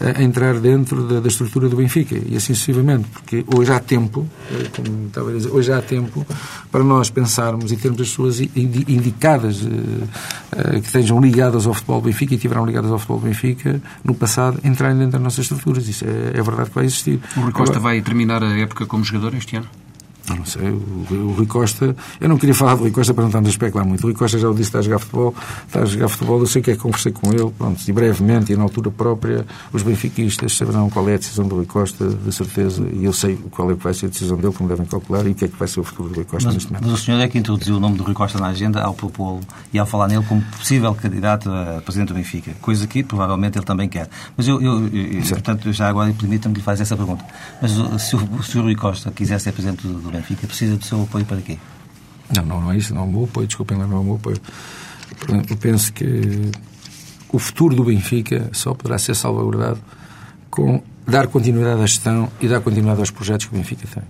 a entrar dentro da, da, estrutura do Benfica e assim sucessivamente, porque hoje há tempo, eh, como estava a dizer, hoje há tempo para nós pensarmos e termos as pessoas indicadas eh, eh, que estejam ligadas ao futebol do Benfica e tiveram ligadas ao futebol do Benfica no passado entrarem dentro das nossas estruturas. Isso é, é verdade que vai existir. O Rui Costa Agora, vai terminar a época como jogador este ano? Não, não sei, o, o Rui Costa, eu não queria falar do Rui Costa para não estar a especular muito. O Rui Costa já o disse, está a jogar futebol, está a jogar futebol, eu sei que é que conversei com ele, pronto, e brevemente e na altura própria, os benfiquistas saberão qual é a decisão do Rui Costa, de certeza, e eu sei qual é que vai ser a decisão dele, como devem calcular, e o que é que vai ser o futuro do Rui Costa mas, neste momento. Mas o senhor é que introduziu o nome do Rui Costa na agenda ao propô-lo e ao falar nele como possível candidato a presidente do Benfica, coisa que provavelmente ele também quer. Mas eu, eu, eu portanto, já agora permita-me que lhe faça essa pergunta. Mas se o, se o Rui Costa quiser ser presidente do, do Benfica, precisa do seu apoio para quê? Não, não, não é isso, não é o meu apoio, desculpem lá, não é o meu apoio. Eu penso que o futuro do Benfica só poderá ser salvaguardado com dar continuidade à gestão e dar continuidade aos projetos que o Benfica tem.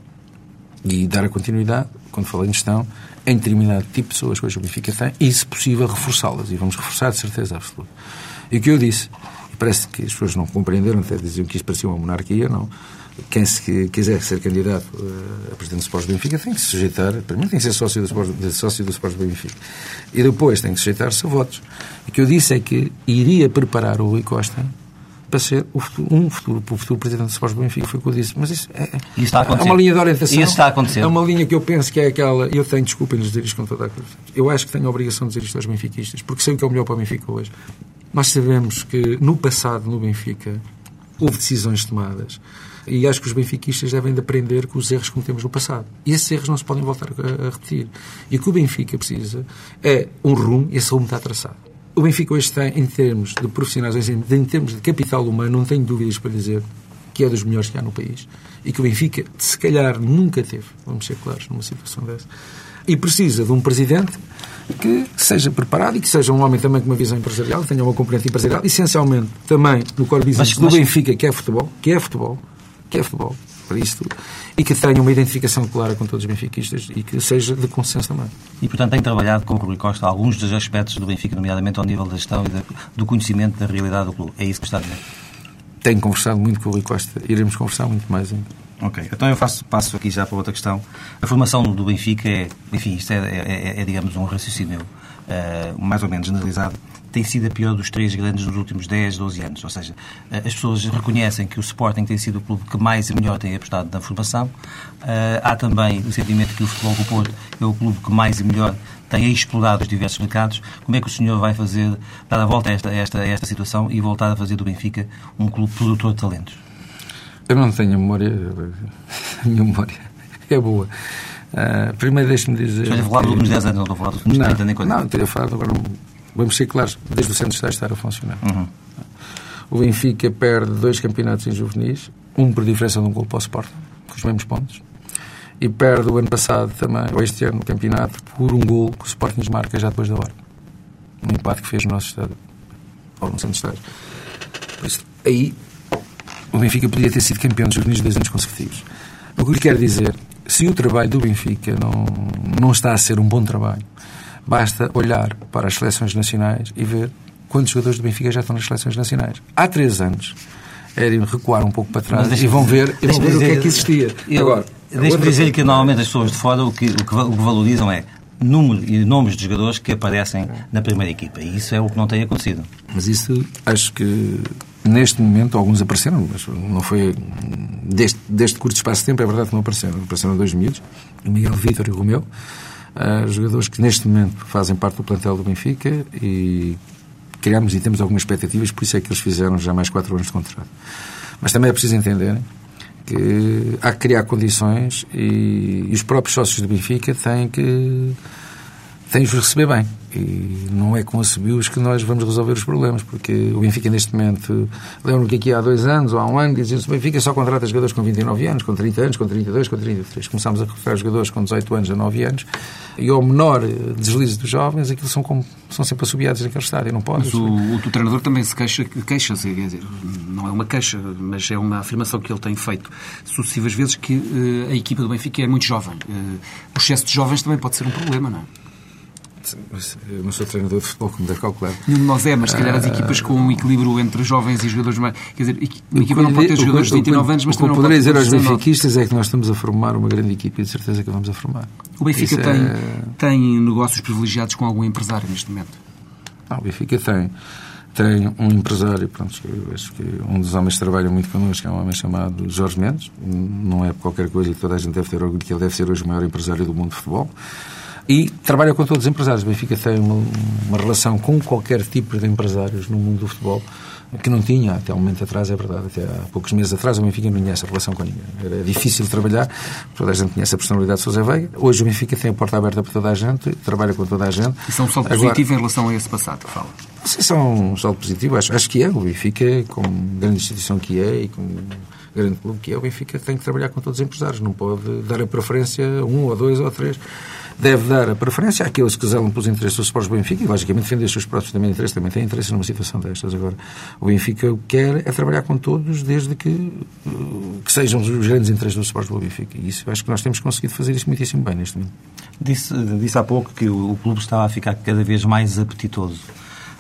E dar a continuidade, quando falo em gestão, em determinado tipo de pessoas que hoje o Benfica tem e, se possível, reforçá-las. E vamos reforçar de certeza absoluta. E o que eu disse, e parece que as pessoas não compreenderam, até diziam que isto parecia uma monarquia, não quem se quiser ser candidato a presidente do Sport do Benfica tem que se sujeitar, primeiro tem que ser sócio do Sport, sócio do Sport Benfica e depois tem que sujeitar-se a votos. O que eu disse é que iria preparar o Rui Costa para ser um futuro, o futuro presidente do Sport do Benfica, foi o que eu disse. Mas isso é, isso está a é uma linha de orientação. Isso está a acontecer. É uma linha que eu penso que é aquela. Eu tenho, desculpem dizer isto com toda a coisa. Eu acho que tenho a obrigação de dizer isto aos benfiquistas, porque sei o que é o melhor para o Benfica hoje. Nós sabemos que no passado, no Benfica, houve decisões tomadas e acho que os benfiquistas devem de aprender com os erros que cometemos no passado. E esses erros não se podem voltar a, a repetir. E o que o Benfica precisa é um rumo, e esse rumo está traçado. O Benfica hoje tem, em termos de profissionais, em termos de capital humano, não tenho dúvidas para dizer que é dos melhores que há no país. E que o Benfica, se calhar, nunca teve, vamos ser claros, numa situação dessa. E precisa de um presidente que seja preparado e que seja um homem também com uma visão empresarial, que tenha uma componente empresarial, essencialmente também no core business mas, do mas... Benfica, que é futebol, que é futebol, que é futebol, para isso tudo, e que tenha uma identificação clara com todos os benfiquistas e que seja de consenso também. E, portanto, tem trabalhado com o Rui Costa alguns dos aspectos do Benfica, nomeadamente ao nível da gestão e do conhecimento da realidade do clube. É isso que está a dizer? Tenho conversado muito com o Rui Costa. Iremos conversar muito mais ainda. Ok, então eu faço, passo aqui já para outra questão. A formação do Benfica é, enfim, isto é, é, é, é digamos, um raciocínio uh, mais ou menos generalizado tem sido a pior dos três grandes nos últimos 10, 12 anos. Ou seja, eh, as pessoas reconhecem que o Sporting tem sido o clube que mais e melhor tem apostado na formação. Eh, há também o sentimento que o Futebol do Porto é o clube que mais e melhor tem explorado os diversos mercados. Como é que o senhor vai fazer, dar a volta a esta, a esta, a esta situação e voltar a fazer do Benfica um clube produtor de talentos? Eu não tenho memória. [LAUGHS] A minha memória é boa. Uh, primeiro deixe-me dizer. Estou a falar dos últimos 10 anos, não estou a falar dos últimos 30 nem coisa. Não, estou a falar agora Vamos ser claros, desde o centro está a estar a funcionar. Uhum. O Benfica perde dois campeonatos em juvenis, um por diferença de um gol para o Sporting, com os mesmos pontos. e perde o ano passado também, ou este ano, o campeonato, por um gol que o Sporting nos marca já depois da hora. Um empate que fez no nosso estádio, ou no centro de estádio. Por isso, aí o Benfica podia ter sido campeão dos juvenis dois anos consecutivos. O que eu lhe quero dizer, se o trabalho do Benfica não, não está a ser um bom trabalho, basta olhar para as seleções nacionais e ver quantos jogadores do Benfica já estão nas seleções nacionais. Há três anos era recuar um pouco para trás e vão ver, e vão ver o que é que existia. Eu, Agora, Deixe-me dizer que normalmente as pessoas de fora o que, o que, o que valorizam é número e nomes de jogadores que aparecem na primeira equipa. E isso é o que não tem acontecido. Mas isso, acho que neste momento, alguns apareceram, mas não foi deste, deste curto espaço de tempo, é verdade que não apareceram. Apareceram dois miúdos, o Miguel Vítor e o Romeu, uh, jogadores que neste momento fazem parte do plantel do Benfica e criámos e temos algumas expectativas, por isso é que eles fizeram já mais quatro anos de contrato. Mas também é preciso entender que há que criar condições e, e os próprios sócios do Benfica têm que têm de receber bem. E não é com a subios que nós vamos resolver os problemas, porque o Benfica neste momento, lembro que aqui há dois anos ou há um ano, diziam que o Benfica só contrata jogadores com 29 anos, com 30 anos, com 32, com 33. Começámos a recrutar jogadores com 18 anos a 9 anos e ao menor deslize dos jovens, aquilo são, como, são sempre assobiados naquele estádio, não pode. Mas o, o, o, treinador também se queixa, queixa-se, quer dizer, não é uma queixa, mas é uma afirmação que ele tem feito sucessivas vezes que uh, a equipa do Benfica é muito jovem. Uh, o excesso de jovens também pode ser um problema, não é? Eu não sou treinador de futebol, como deve calcular. Nenhum de nós é, mas se calhar as ah, equipas com um equilíbrio entre jovens e jogadores mais. Quer dizer, uma equipa não pode ter jogadores de 29 anos, mas também não pode ter. O que poderei dizer aos benfiquistas é que nós estamos a formar uma grande equipa e de certeza que vamos a formar. O Benfica tem, é... tem negócios privilegiados com algum empresário neste momento? Não, o Benfica tem tem um empresário, pronto, acho que um dos homens que trabalha muito connosco é um homem chamado Jorge Mendes. Não é qualquer coisa e toda a gente deve ter orgulho que ele deve ser hoje o maior empresário do mundo de futebol. E trabalha com todos os empresários. O Benfica tem uma, uma relação com qualquer tipo de empresários no mundo do futebol que não tinha até um momento atrás, é verdade, até há poucos meses atrás o Benfica não tinha essa relação com ninguém. Era difícil trabalhar, toda a gente conhece a personalidade de Sousa Veiga. Hoje o Benfica tem a porta aberta para toda a gente, trabalha com toda a gente. Isso é um salto Agora, positivo em relação a esse passado que fala? Sei se é um salto positivo, acho, acho que é. O Benfica, como grande instituição que é e como grande clube que é, o Benfica tem que trabalhar com todos os empresários, não pode dar a preferência a um ou dois ou três deve dar a preferência àqueles que zelam pelos interesses do Sporting Benfica e, logicamente, defender os seus próprios também interesses, também tem interesse numa situação destas. Agora, o Benfica quer é trabalhar com todos desde que, eh, que sejam os grandes interesses do Sporting Benfica. E isso, acho que nós temos conseguido fazer isso muitíssimo bem neste momento. Disse, disse há pouco que o, o clube estava a ficar cada vez mais apetitoso.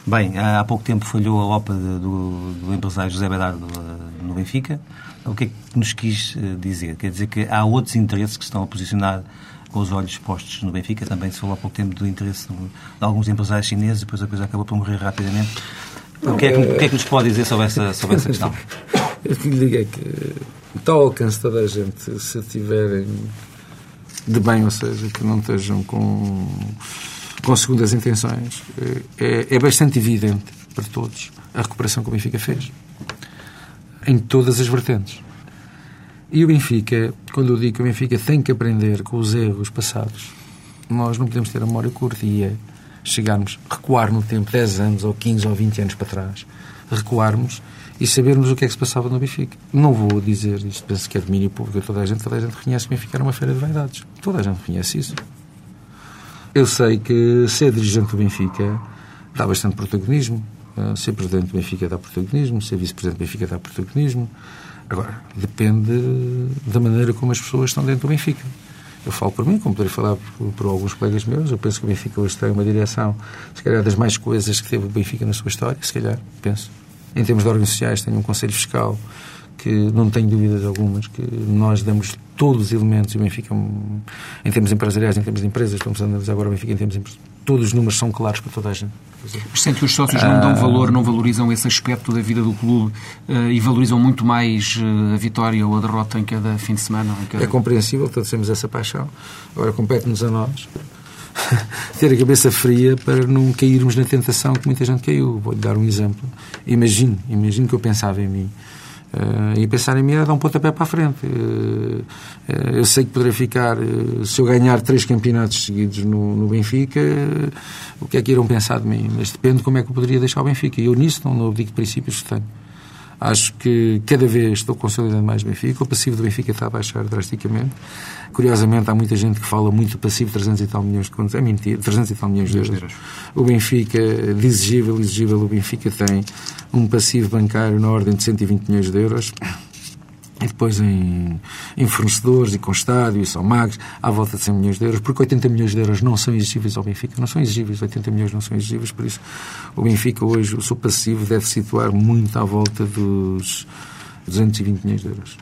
Bem, há pouco tempo falhou a OPA do, do, empresário José Bedardo eh, no Benfica. O que é que nos quis eh, dizer? Quer dizer que há outros interesses que estão a posicionar com os olhos postos no Benfica. Também se falou há pouco tempo do interesse de alguns empresários chineses, depois a coisa acabou por morrer rapidamente. Não, o, que é que, o que é que nos pode dizer sobre essa, sobre essa questão? [LAUGHS] Eu lhe digo é que está ao alcance toda a gente, se tiverem de bem, ou seja, que não estejam com, com segundas intenções, é, é bastante evidente para todos a recuperação que o Benfica fez. Em todas as vertentes. E o Benfica, quando eu digo que o Benfica tem que aprender com os erros passados, nós não podemos ter a memória curta e é chegarmos, recuar no tempo 10 anos ou 15 ou 20 anos para trás, recuarmos e sabermos o que é que se passava no Benfica. Não vou dizer isto, penso que é domínio público, toda a gente, toda a gente reconhece que o Benfica era uma feira de vaidades. Toda a gente reconhece isso. Eu sei que ser dirigente do Benfica dá bastante protagonismo, eh, ser presidente do Benfica dá protagonismo, ser vice-presidente do Benfica dá protagonismo, Agora, depende da maneira como as pessoas estão dentro do Benfica. Eu falo por mim, como poderia falar por, por, alguns colegas meus. Eu penso que o Benfica hoje tem uma direção, se calhar, das mais coisas que teve o Benfica na sua história, se calhar, penso. Em termos de órgãos sociais, tem um Conselho Fiscal que não tenho dúvidas algumas que nós damos todos os elementos e o Benfica, em termos empresariais, em termos de empresas, vamos analisar agora o Benfica em termos de todos os números são claros para toda a gente. Mas sente que os sócios não dão valor, não valorizam esse aspecto da vida do clube uh, e valorizam muito mais uh, a vitória ou a derrota em cada fim de semana? Cada... É compreensível, todos temos essa paixão. Agora compete-nos a nós [LAUGHS] ter a cabeça fria para não cairmos na tentação que muita gente caiu. Vou-lhe dar um exemplo. Imagino, imagino que eu pensava em mim Uh, e pensar em mim era dar um pontapé para a frente. Uh, uh, eu sei que poderei ficar, se eu ganhar três campeonatos seguidos no, no Benfica, o que é que irão pensar de mim? Mas depende de como é que eu poderia deixar o Benfica. E eu nisso não, não de princípios que tenho. Acho que cada vez estou consolidando mais Benfica. O passivo do Benfica está a baixar drasticamente. Curiosamente, há muita gente que fala muito do passivo 300 e tal milhões de contos. É mentira, 300 e tal milhões de euros. O Benfica, de exigível, exigível, o Benfica tem um passivo bancário na ordem de 120 milhões de euros e depois em, em, fornecedores e com estádio, e são magos, à volta de 100 milhões de euros, porque 80 milhões de euros não são exigíveis ao Benfica, não são exigíveis, 80 milhões não são exigíveis, por isso o Benfica hoje, o seu passivo deve situar muito à volta dos 220 milhões de euros.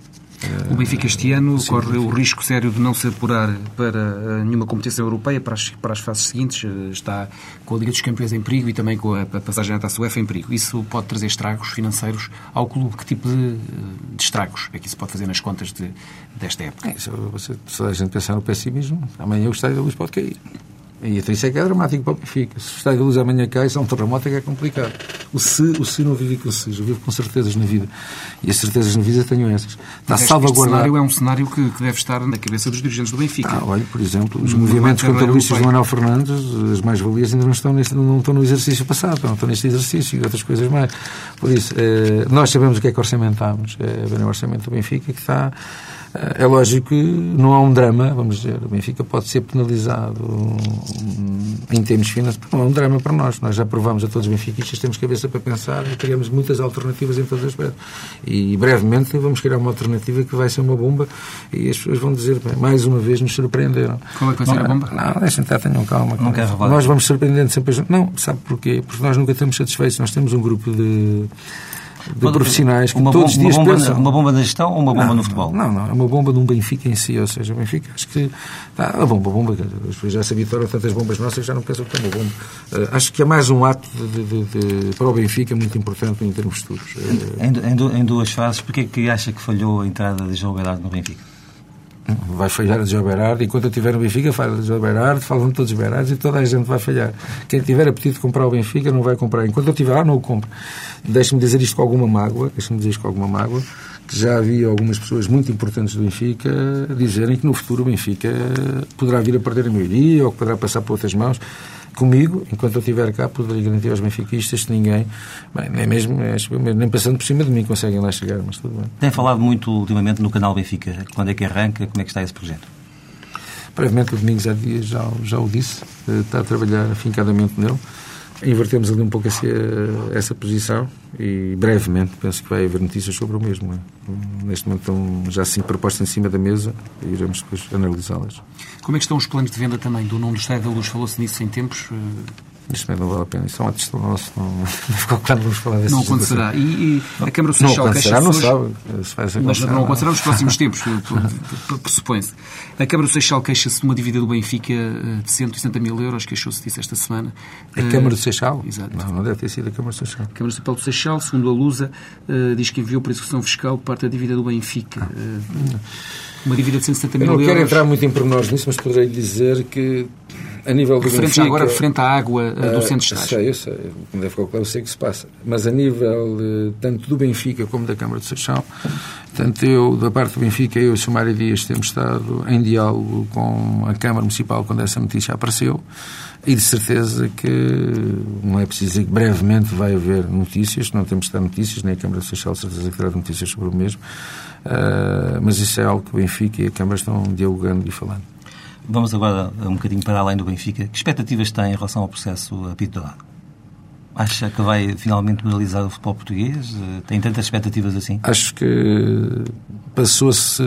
O Benfica este ano Sim, corre o risco sério de não se apurar para eh, nenhuma competição europeia, para as, para as fases seguintes. Eh, está com a Liga dos Campeões em perigo e também com a passagem à Taça UEFA em perigo. Isso pode trazer estragos financeiros ao clube. Que tipo de, de estragos é que isso pode fazer nas contas de, desta época? É, se, se a gente pensar no pessimismo, amanhã o Estádio da Luz pode cair. E então isso é que é dramático para o Benfica. Se o Estádio da Luz amanhã cai, se é um terremoto é que é complicado. O se, o se não vive com se, eu vivo com certezas na vida. E as certezas na vida tenho essas. Está salvaguardado. cenário é um cenário que, que, deve estar na cabeça dos dirigentes do Benfica. Ah, olha, por exemplo, os movimentos contabilísticos do Manuel Fernandes, as mais-valias ainda não estão, neste, não estão no exercício passado, não estão neste exercício e outras coisas mais. Por isso, eh, nós sabemos o que é que orçamentámos. É o orçamento do Benfica que está é lógico que não há um drama, vamos dizer, o Benfica pode ser penalizado em termos financeiros, não é um drama para nós. Nós já provamos a todos os benfiquistas, temos cabeça para pensar e teremos muitas alternativas em todos os aspectos. E brevemente vamos criar uma alternativa que vai ser uma bomba e as pessoas vão dizer, bem, mais uma vez nos surpreenderam. Qual é que vai ser a bomba? Não, deixem estar, tenham calma. Não quer nós vamos surpreendendo sempre. Não, sabe porquê? Porque nós nunca estamos satisfeitos. Nós temos um grupo de de profissionais que uma todos os dias bomba, pensam... Uma bomba na gestão ou uma bomba não, no futebol? Não, não, é uma bomba de um Benfica em si, ou seja, o Benfica, acho que... Tá, a bomba, a bomba, já se habituaram a tantas bombas nossas, já não pensam que é uma bomba. Uh, acho que é mais um ato de, de, de, para o Benfica muito importante em termos futuros. Em, em, em duas fases, porquê é que acha que falhou a entrada de João Belardo no Benfica? Vai falhar a João Berardi. Enquanto eu estiver no Benfica, fala de João Berardi, falam todos os Berardi e toda a gente vai falhar. Quem tiver apetite de comprar o Benfica não vai comprar. Enquanto eu estiver lá, não o compro. Deixe-me dizer isto com alguma mágoa, deixe-me dizer isto com alguma mágoa, que já havia algumas pessoas muito importantes do Benfica dizerem que no futuro o Benfica poderá vir a perder a maioria ou que poderá passar por outras mãos comigo, enquanto eu estiver cá, poderei garantir aos benfiquistas que ninguém, bem, nem mesmo, nem passando por cima de mim, conseguem lá chegar, mas tudo bem. Tem falado muito ultimamente no canal Benfica. Quando é que arranca? Como é que está esse projeto? Brevemente, o Domingos dias já, já o disse, eh, está a trabalhar afincadamente nele. Invertemos ali um pouco essa, essa posição e brevemente penso que vai haver notícias sobre o mesmo. É? Neste momento estão já cinco propostas em cima da mesa e iremos depois analisá-las. Como é que estão os planos de venda também do nome do Estádio da Luz? Falou-se nisso em tempos? Isto não vale a pena. Isso é um ato nosso. Não, não claro vamos falar dessa Não acontecerá. E, e, a Câmara Social queixa-se não sabe. Mas não acontecerá nos próximos tempos, pressupõe-se. A Câmara Social queixa-se de uma dívida do Benfica eh, de 160 mil euros, queixou-se disso esta semana. A Câmara do Seixal? Exato. Não, não deve ter sido a Câmara do Seixal. A Câmara Municipal do Seixal, segundo a Lusa, eh, diz que enviou para execução fiscal parte da dívida do Benfica. Ah. Uma dívida de 170 mil euros. Eu não quero entrar muito em pormenores nisso, mas poderei dizer que a nível do referente Benfica... agora referente à água uh, do centro de Sei, eu sei. Como deve calcular, eu sei que se passa. Mas a nível uh, tanto do Benfica como da Câmara de Seixão, tanto eu, da parte do Benfica, eu e o Sr. Mário Dias temos estado em diálogo com a Câmara Municipal quando essa notícia apareceu e de certeza que não é preciso dizer que brevemente vai haver notícias, não temos de notícias, nem a Câmara de Seixal, certeza que terá notícias sobre o mesmo, uh, mas isso é algo que o Benfica e a Câmara estão dialogando e falando. Vamos agora um bocadinho para além do Benfica. Que expectativas tem em relação ao processo apito Acha que vai finalmente moralizar o futebol português? Tem tantas expectativas assim? Acho que passou-se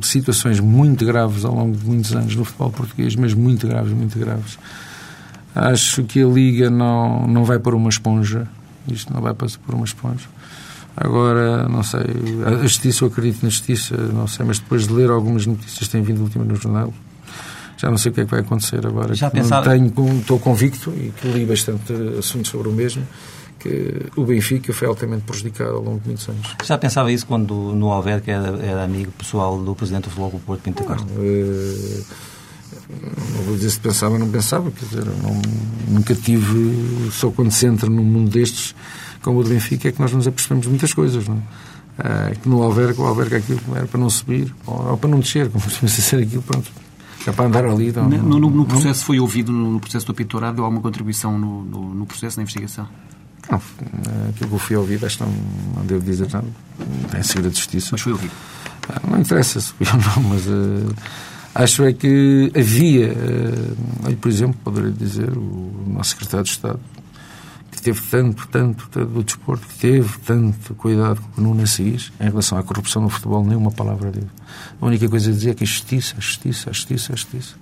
situações muito graves ao longo de muitos anos no futebol português, mas muito graves, muito graves. Acho que a Liga não, não vai por uma esponja. Isto não vai passar por uma esponja. Agora, não sei, a justiça, eu acredito na justiça, não sei, mas depois de ler algumas notícias que têm vindo última no jornal, já não sei o que é que vai acontecer agora. Já pensava... tenho, estou convicto e que li bastante assuntos sobre o mesmo que o Benfica foi altamente prejudicado ao longo de muitos anos. Já pensava isso quando no Alverca era, era amigo pessoal do Presidente do Futebol Porto Pinto da Costa? Não, eh, não vou dizer se pensava ou não pensava, quer dizer, não, nunca tive, só quando se entra num mundo destes, como o do Benfica, é que nós nos apercebemos de muitas coisas, não é? Eh, que no Alverca, o Alverca aquilo era para não subir, ou, ou para não descer, como [LAUGHS] costuma ser aquilo, pronto é para andar ali. Então, no, no, no, processo foi ouvido, no, processo do apito deu alguma contribuição no, no, processo, na investigação? Não, aquilo que eu fui ouvido, acho que não, não devo dizer nada. Não tem segredo de justiça. Mas foi ouvido. Ah, Não interessa se fui [LAUGHS] ou não, mas eh, acho é que havia, olha, por exemplo, poderia dizer, o nosso secretário de Estado, teve tanto, tanto, tanto do desporto, que teve tanto cuidado com o Nuno Assis em relação à corrupção no futebol, nem uma palavra dele. A única coisa a dizer é que a justiça, a justiça, a justiça, a justiça.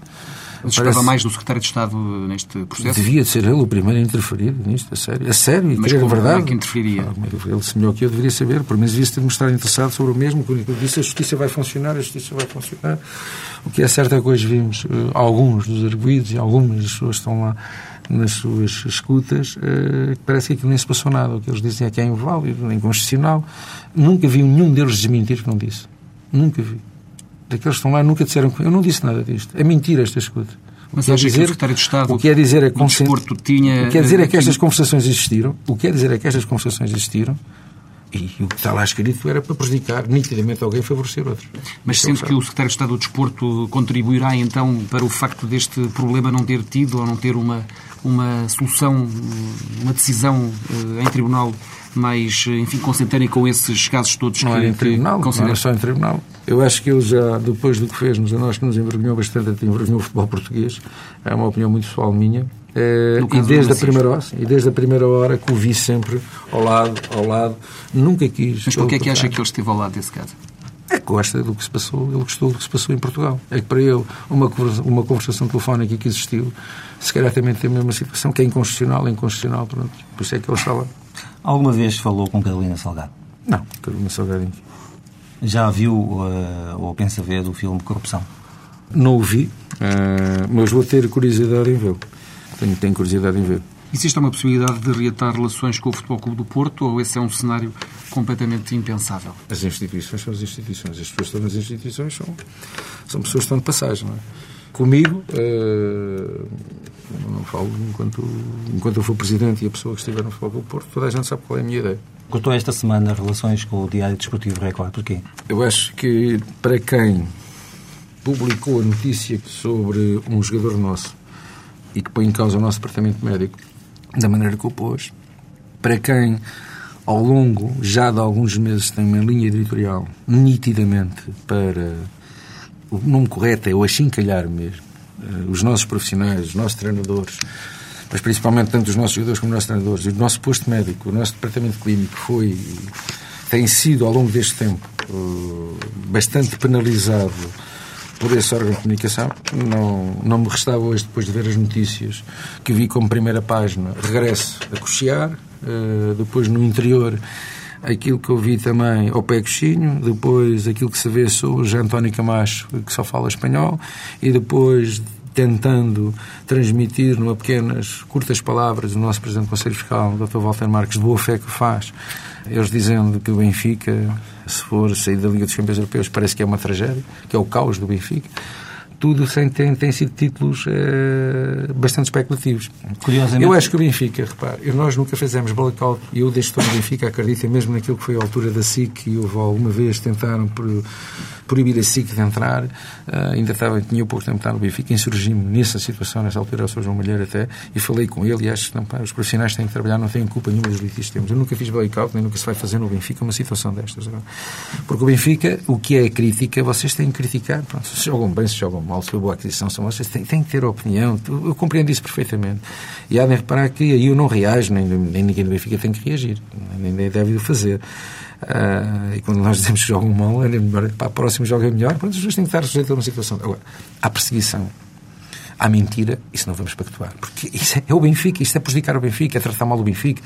Mas esperava Parece- mais do secretário de Estado neste processo? Devia de ser ele o primeiro a interferir nisto, a sério. A sério, e Mas como- verdade. como é que interferiria? Ah, é Ele, se melhor que eu, deveria saber. Por menos devia-se ter mostrado interessado sobre o mesmo. Quando ele disse a justiça vai funcionar, a justiça vai funcionar. O que é certo é que hoje vimos eh, alguns dos arguídos e algumas das pessoas estão lá nas suas escutas, que parece que aquilo nem se passou nada. O que eles dizem é que é inválido, é inconstitucional. Nunca vi nenhum deles desmentir que não disse. Nunca vi. Daqueles que estão lá nunca disseram que eu não disse nada disto. É mentira esta escuta. O Mas que é acha que o dizer- secretário de Estado o que é dizer é do consen- desporto tinha... o que quer dizer é que eh, estas conversações existiram. O que quer dizer é que estas conversações existiram e o que está lá escrito era para prejudicar nitidamente alguém e favorecer outros. Mas Isso é que o secretário de Estado do Desporto contribuirá então para o facto deste problema não ter tido ou não ter uma, uma solução, uma decisão eh, em tribunal mais, eh, enfim, consentânea com esses casos todos não que, era em que tribunal, não considera- era só em tribunal. Eu acho que ele já, depois do que fez-nos, a nós que nos envergonhou bastante, até envergonhou o futebol português, é uma opinião muito pessoal minha. Eh, e, desde a primeira hora, sim, e desde a primeira hora que o vi sempre ao lado, ao lado, nunca quis. Mas porquê é que acha que ele esteve ao lado desse caso? É que gosta do que se passou, ele gostou do que se passou em Portugal. É que para ele, uma, uma conversação telefónica que existiu, se calhar também tem a mesma situação, que é inconstitucional, é inconstitucional, pronto. Por isso é que ele está lá. Alguma vez falou com Carolina Salgado? Não, Carolina Salgadinho. Já viu eh, ou pensa ver o filme Corrupção? Não o vi, eh, mas vou ter curiosidade em vê-lo. Tenho, tenho curiosidade em ver. Existe uma possibilidade de reatar relações com o Futebol Clube do Porto ou esse é um cenário completamente impensável? As instituições são as instituições. As pessoas que estão nas instituições são, são pessoas que estão de passagem, não é? Comigo, eu não falo enquanto, enquanto eu for presidente e a pessoa que estiver no Futebol Clube do Porto, toda a gente sabe qual é a minha ideia. Cortou esta semana relações com o Diário Desportivo Record. Porquê? Eu acho que para quem publicou a notícia sobre um jogador nosso e que põe em causa o nosso departamento médico da maneira que o pôs, para quem ao longo já de alguns meses tem uma linha editorial nitidamente para o nome correto é o achincalhar mesmo eh, os nossos profissionais, os nossos treinadores mas principalmente tanto os nossos jogadores como os nossos treinadores. E o nosso posto médico, o nosso departamento clínico foi tem sido ao longo deste tempo eh, bastante penalizado por esse órgão de comunicação. Não, não me restava hoje, depois de ver as notícias, que vi como primeira página, regresso a cochear, eh, depois no interior aquilo que eu vi também ao pé coxinho, depois aquilo que se vê sobre António Camacho, que só fala espanhol, e depois tentando transmitir numa pequenas, curtas palavras o nosso Presidente do Conselho Fiscal, Dr. Walter Marques, de boa fé que faz, eles dizendo que o Benfica, se for sair da Liga dos Campeões Europeus, parece que é uma tragédia, que é o caos do Benfica. Tudo sem, tem, tem sido títulos eh, bastante especulativos. Curiosamente- Eu acho que o Benfica, repare, nós nunca fizemos blackout e eu, desde que estou no Benfica, acredito mesmo naquilo que foi a altura da SIC e houve alguma vez tentaram pro- proibir a SIC de entrar. Ah, ainda estava, tinha pouco tempo de estar no Benfica, insurgi-me nessa situação, nessa altura, eu sou João Malheiro até, e falei com ele e acho que não, pá, os profissionais têm que trabalhar, não têm culpa nenhuma dos litígios que temos. Eu nunca fiz blackout, nem nunca se vai fazer no Benfica uma situação destas. Porque o Benfica, o que é crítica, vocês têm que criticar. Pronto, se jogam bem, se jogam mal, se foi boa aquisição, são vocês têm, têm que ter opinião. Eu, compreendo isso perfeitamente. E há de reparar que aí eu não reajo, nem, nem ninguém do Benfica tem que reagir, nem, nem deve o fazer. Ah, e quando nós dizemos que jogam mal, é melhor, para a próxima joga melhor, pronto, as pessoas têm que estar sujeitas a uma situação. Agora, há perseguição, há mentira, isso não vamos pactuar. Porque isso é, o Benfica, isso é prejudicar o Benfica, é tratar mal o Benfica.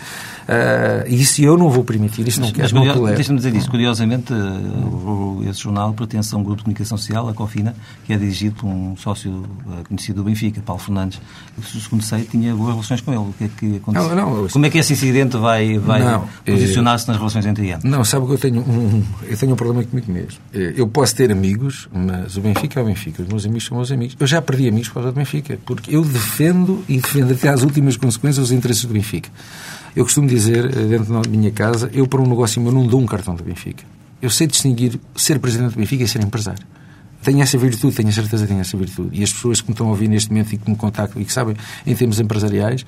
E isso eu não vou permitir, isso não Mas, quero, não curio-. Deixa-me dizer isso. Curiosamente, o- esse jornal pertence a um grupo de comunicação social, a Cofina, que é dirigido por um sócio eh, conhecido do Benfica, Paulo Fernandes. Segundo sei, tinha boas relações com ele. O que é que aconteceu? Não, não, Como é que esse incidente vai, vai Não, posicionar-se nas relações entre eles? Não, sabe que eu tenho um, eu tenho um problema comigo mesmo. Eu posso ter amigos, mas o Benfica é o Benfica, os meus amigos são meus amigos. Eu já perdi amigos por causa do Benfica, porque eu defendo e defendo até às últimas consequências os interesses do Benfica. Eu costumo dizer, eh, dentro da minha casa, eu para um negócio meu não dou um cartão do Benfica. Eu sei distinguir ser presidente do Benfica e ser empresário. Tenho essa virtude, tenho a certeza que tenho essa virtude. E as pessoas que me estão a ouvir neste momento e que me contactam e que sabem, em termos empresariais,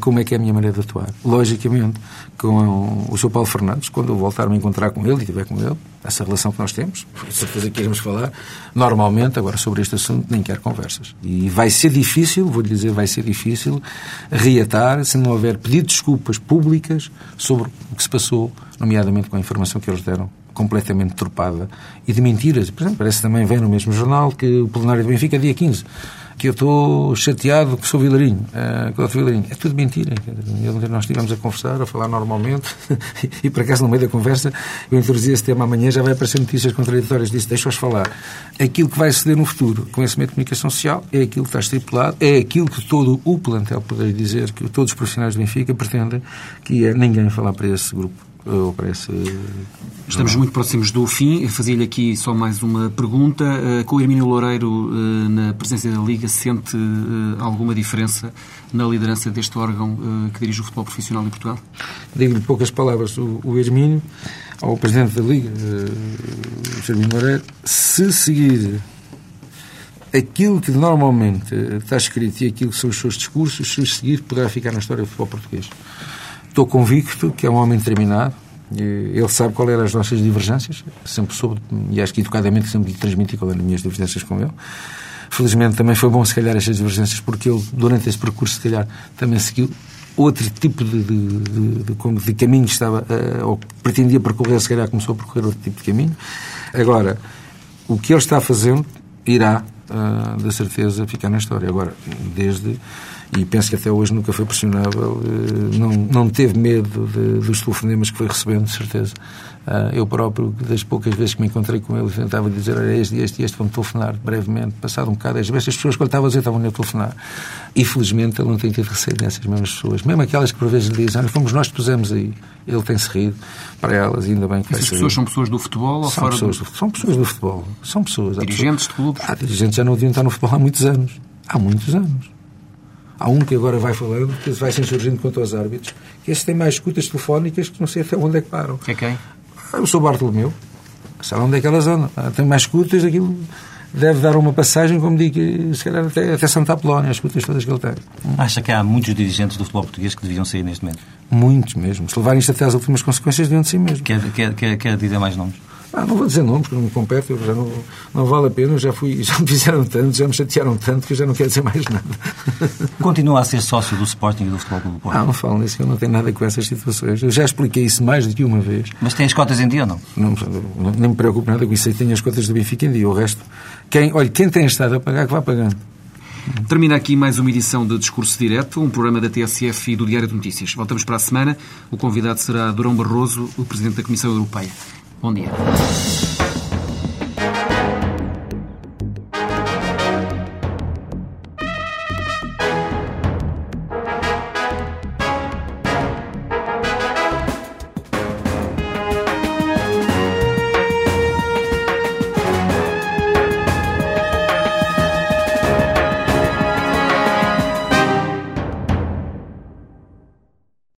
como é que é a minha maneira de atuar. Logicamente, com o Sr. Paulo Fernandes, quando eu voltar a me encontrar com ele e estiver com ele, essa relação que nós temos, com certeza que iremos falar, normalmente, agora sobre este assunto, nem quero conversas. E vai ser difícil, vou-lhe dizer, vai ser difícil reatar se não houver pedido de desculpas públicas sobre o que se passou, nomeadamente com a informação que eles deram completamente deturpada e de mentiras. Por exemplo, parece também vem no mesmo jornal que o plenário do Benfica dia 15 que eu estou chateado que sou vilarinho, uh, que eu sou vilarinho. É tudo mentira. Nós estivemos a conversar, a falar normalmente, [LAUGHS] e por acaso no meio da conversa eu introduzi esse tema amanhã, já vai aparecer notícias contraditórias disso, deixa-os falar. Aquilo que vai suceder no futuro com esse meio de comunicação social é aquilo que está estipulado, é aquilo que todo o plantel poderia dizer, que todos os profissionais do Benfica pretendem, que é ninguém falar para esse grupo ou para esse... Estamos muito próximos do fim. Fazia-lhe aqui só mais uma pergunta. Eh, com o Hermínio Loureiro eh, na presença da Liga, sente eh, alguma diferença na liderança deste órgão que dirige o futebol profissional em Portugal? Digo-lhe poucas palavras. O Hermínio, ao Presidente da Liga, o Hermínio Loureiro, se seguir aquilo que normalmente está escrito e aquilo que são os seus discursos, se seguir, poderá ficar na história do futebol português. Estou convicto que é um homem determinado. Ele sabe qual eram as nossas divergências. Sempre soube, e acho que educadamente sempre lhe transmiti qual eram as minhas divergências com ele. Felizmente também foi bom, se calhar, estas divergências, porque ele, durante esse percurso, se calhar, também seguiu outro tipo de, de, de, de, caminho estava, uh, ou pretendia percorrer, se calhar começou a percorrer outro tipo de caminho. Agora, o que ele está fazendo irá, uh, da certeza, ficar na história. Agora, desde e penso que até hoje nunca foi pressionável, eh, não, não teve medo de, dos telefonemas que foi recebendo, de certeza. Ah, eu próprio, das poucas vezes que me encontrei com ele, tentava dizer: Olha, este este este vão telefonar brevemente. Passado um bocado, às vezes as pessoas que ele estava a dizer estavam a telefonar. E felizmente ele não tem tido receio dessas mesmas pessoas. Mesmo aquelas que por vezes lhe dizem: Fomos nós que pusemos aí. Ele tem-se rido para elas, ainda bem que Essas pessoas são pessoas do futebol ou são fora pessoas do... São pessoas do futebol. São pessoas. Dirigentes de clubes? Há dirigentes já não deviam estar no futebol há muitos anos. Há muitos anos. Há um que agora vai falando, que vai se insurgindo quanto aos árbitros, que esse tem mais escutas telefónicas que não sei até onde é que param. É quem? Eu sou Bartolomeu. Sabe onde é que elas andam? Tem mais escutas, aquilo deve dar uma passagem, como digo, se calhar até, até Santa Apolónia, as escutas todas que ele tem. Acha que há muitos dirigentes do futebol português que deviam sair neste momento? Muitos mesmo. Se levarem isto até às últimas consequências, deviam de si mesmo. Quer, quer, quer, quer dizer mais nomes? Ah, não vou dizer nomes, porque não me compete, já não, não vale a pena, já, fui, já me fizeram tanto, já me chatearam tanto que eu já não quero dizer mais nada. Continua a ser sócio do Sporting e do Futebol Clube do Porto? Ah, não falo nisso, eu não tenho nada com essas situações. Eu já expliquei isso mais do que uma vez. Mas tem as cotas em dia ou não? não nem me preocupo nada com isso, eu tenho as cotas do Benfica em dia, o resto... Quem, olha, quem tem estado a pagar, que vá pagando. Termina aqui mais uma edição de Discurso Direto, um programa da TSF e do Diário de Notícias. Voltamos para a semana. O convidado será Durão Barroso, o Presidente da Comissão Europeia. Bom dia.